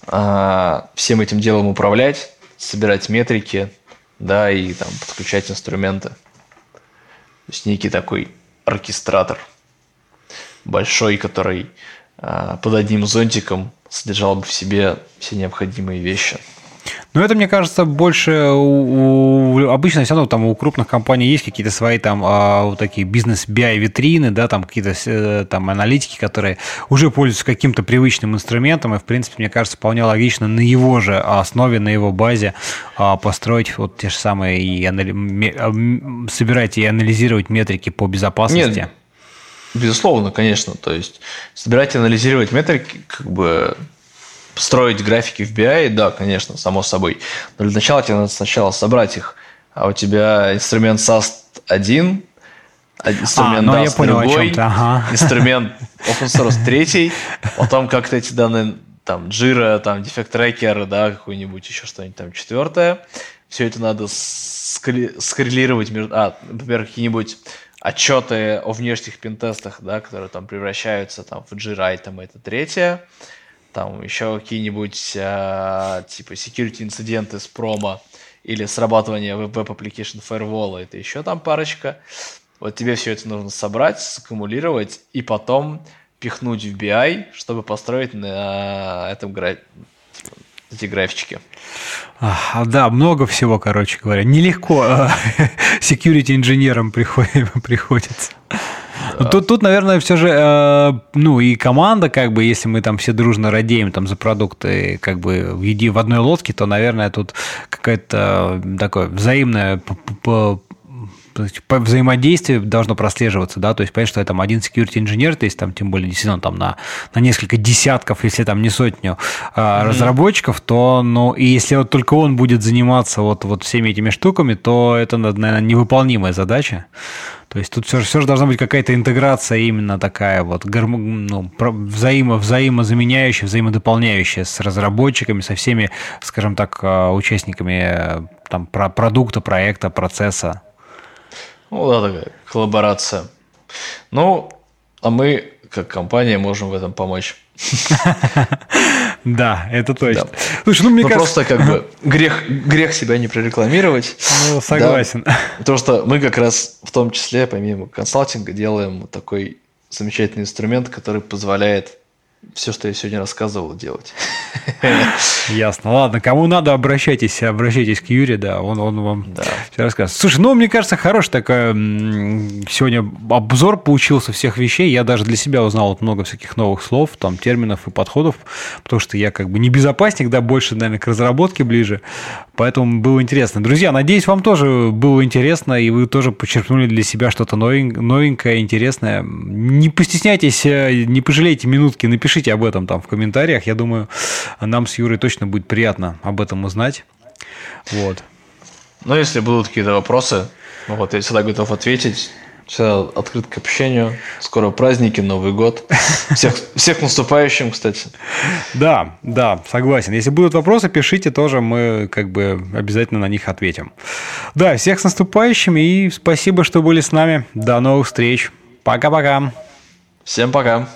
э, всем этим делом управлять, собирать метрики, да, и там подключать инструменты. То есть некий такой оркестратор большой, который а, под одним зонтиком содержал бы в себе все необходимые вещи. Ну, это, мне кажется, больше у, у обычно все равно там у крупных компаний есть какие-то свои там а, вот такие бизнес-BI-витрины, да, там какие-то э, там аналитики, которые уже пользуются каким-то привычным инструментом, и, в принципе, мне кажется, вполне логично на его же основе, на его базе а, построить вот те же самые и анали... А, собирать и анализировать метрики по безопасности. Нет, безусловно, конечно. То есть собирать и анализировать метрики, как бы строить графики в BI, да, конечно, само собой. Но для начала тебе надо сначала собрать их. А у тебя инструмент SAST 1, инструмент а, ну, я понял, другой, ага. инструмент open source третий, потом как-то эти данные, там, Jira, там, Defect Tracker, да, какой-нибудь еще что-нибудь там четвертое. Все это надо скоррелировать между, а, например, какие-нибудь отчеты о внешних пентестах, да, которые там превращаются там в Jira, там это третье там еще какие-нибудь э, типа security инциденты с промо или срабатывание Web Application Firewall, это еще там парочка. Вот тебе все это нужно собрать, саккумулировать и потом пихнуть в BI, чтобы построить на этом гра... типа, эти графички. А, да, много всего, короче говоря. Нелегко а, security инженерам приходится. Да. Тут, тут, наверное, все же, э, ну, и команда, как бы, если мы там все дружно радеем там за продукты, как бы, в, еди, в одной лодке, то, наверное, тут какая-то такое взаимное взаимодействие должно прослеживаться, да, то есть понятно, что я там один security инженер, то есть там тем более действительно там на, на несколько десятков, если там не сотню mm-hmm. разработчиков, то, ну, и если вот только он будет заниматься вот, вот всеми этими штуками, то это, наверное, невыполнимая задача. То есть тут все, все же должна быть какая-то интеграция именно такая вот ну, взаимо, взаимозаменяющая, взаимодополняющая с разработчиками, со всеми, скажем так, а, участниками э, там, про продукта, проекта, процесса. Ну да, такая коллаборация. Ну, а мы, как компания, можем в этом помочь. Да, это точно. Да. Слушай, ну мне ну, кажется... просто как бы грех, грех себя не прорекламировать. Ну, согласен. Да, потому что мы как раз в том числе, помимо консалтинга, делаем такой замечательный инструмент, который позволяет все, что я сегодня рассказывал, делать. Ясно. Ладно, кому надо, обращайтесь, обращайтесь к Юре, да, он, он вам да. все расскажет. Слушай, ну, мне кажется, хороший такой сегодня обзор получился всех вещей. Я даже для себя узнал вот много всяких новых слов, там, терминов и подходов, потому что я как бы не безопасник, да, больше, наверное, к разработке ближе. Поэтому было интересно. Друзья, надеюсь, вам тоже было интересно, и вы тоже почерпнули для себя что-то новенькое, интересное. Не постесняйтесь, э, не пожалейте минутки, напишите Напишите об этом там в комментариях. Я думаю, нам с Юрой точно будет приятно об этом узнать. Вот. Ну, если будут какие-то вопросы, ну, вот я всегда готов ответить. Всегда открыт к общению. Скоро праздники, Новый год. Всех, всех наступающим, кстати. Да, да, согласен. Если будут вопросы, пишите тоже, мы как бы обязательно на них ответим. Да, всех с наступающим и спасибо, что были с нами. До новых встреч. Пока-пока. Всем пока.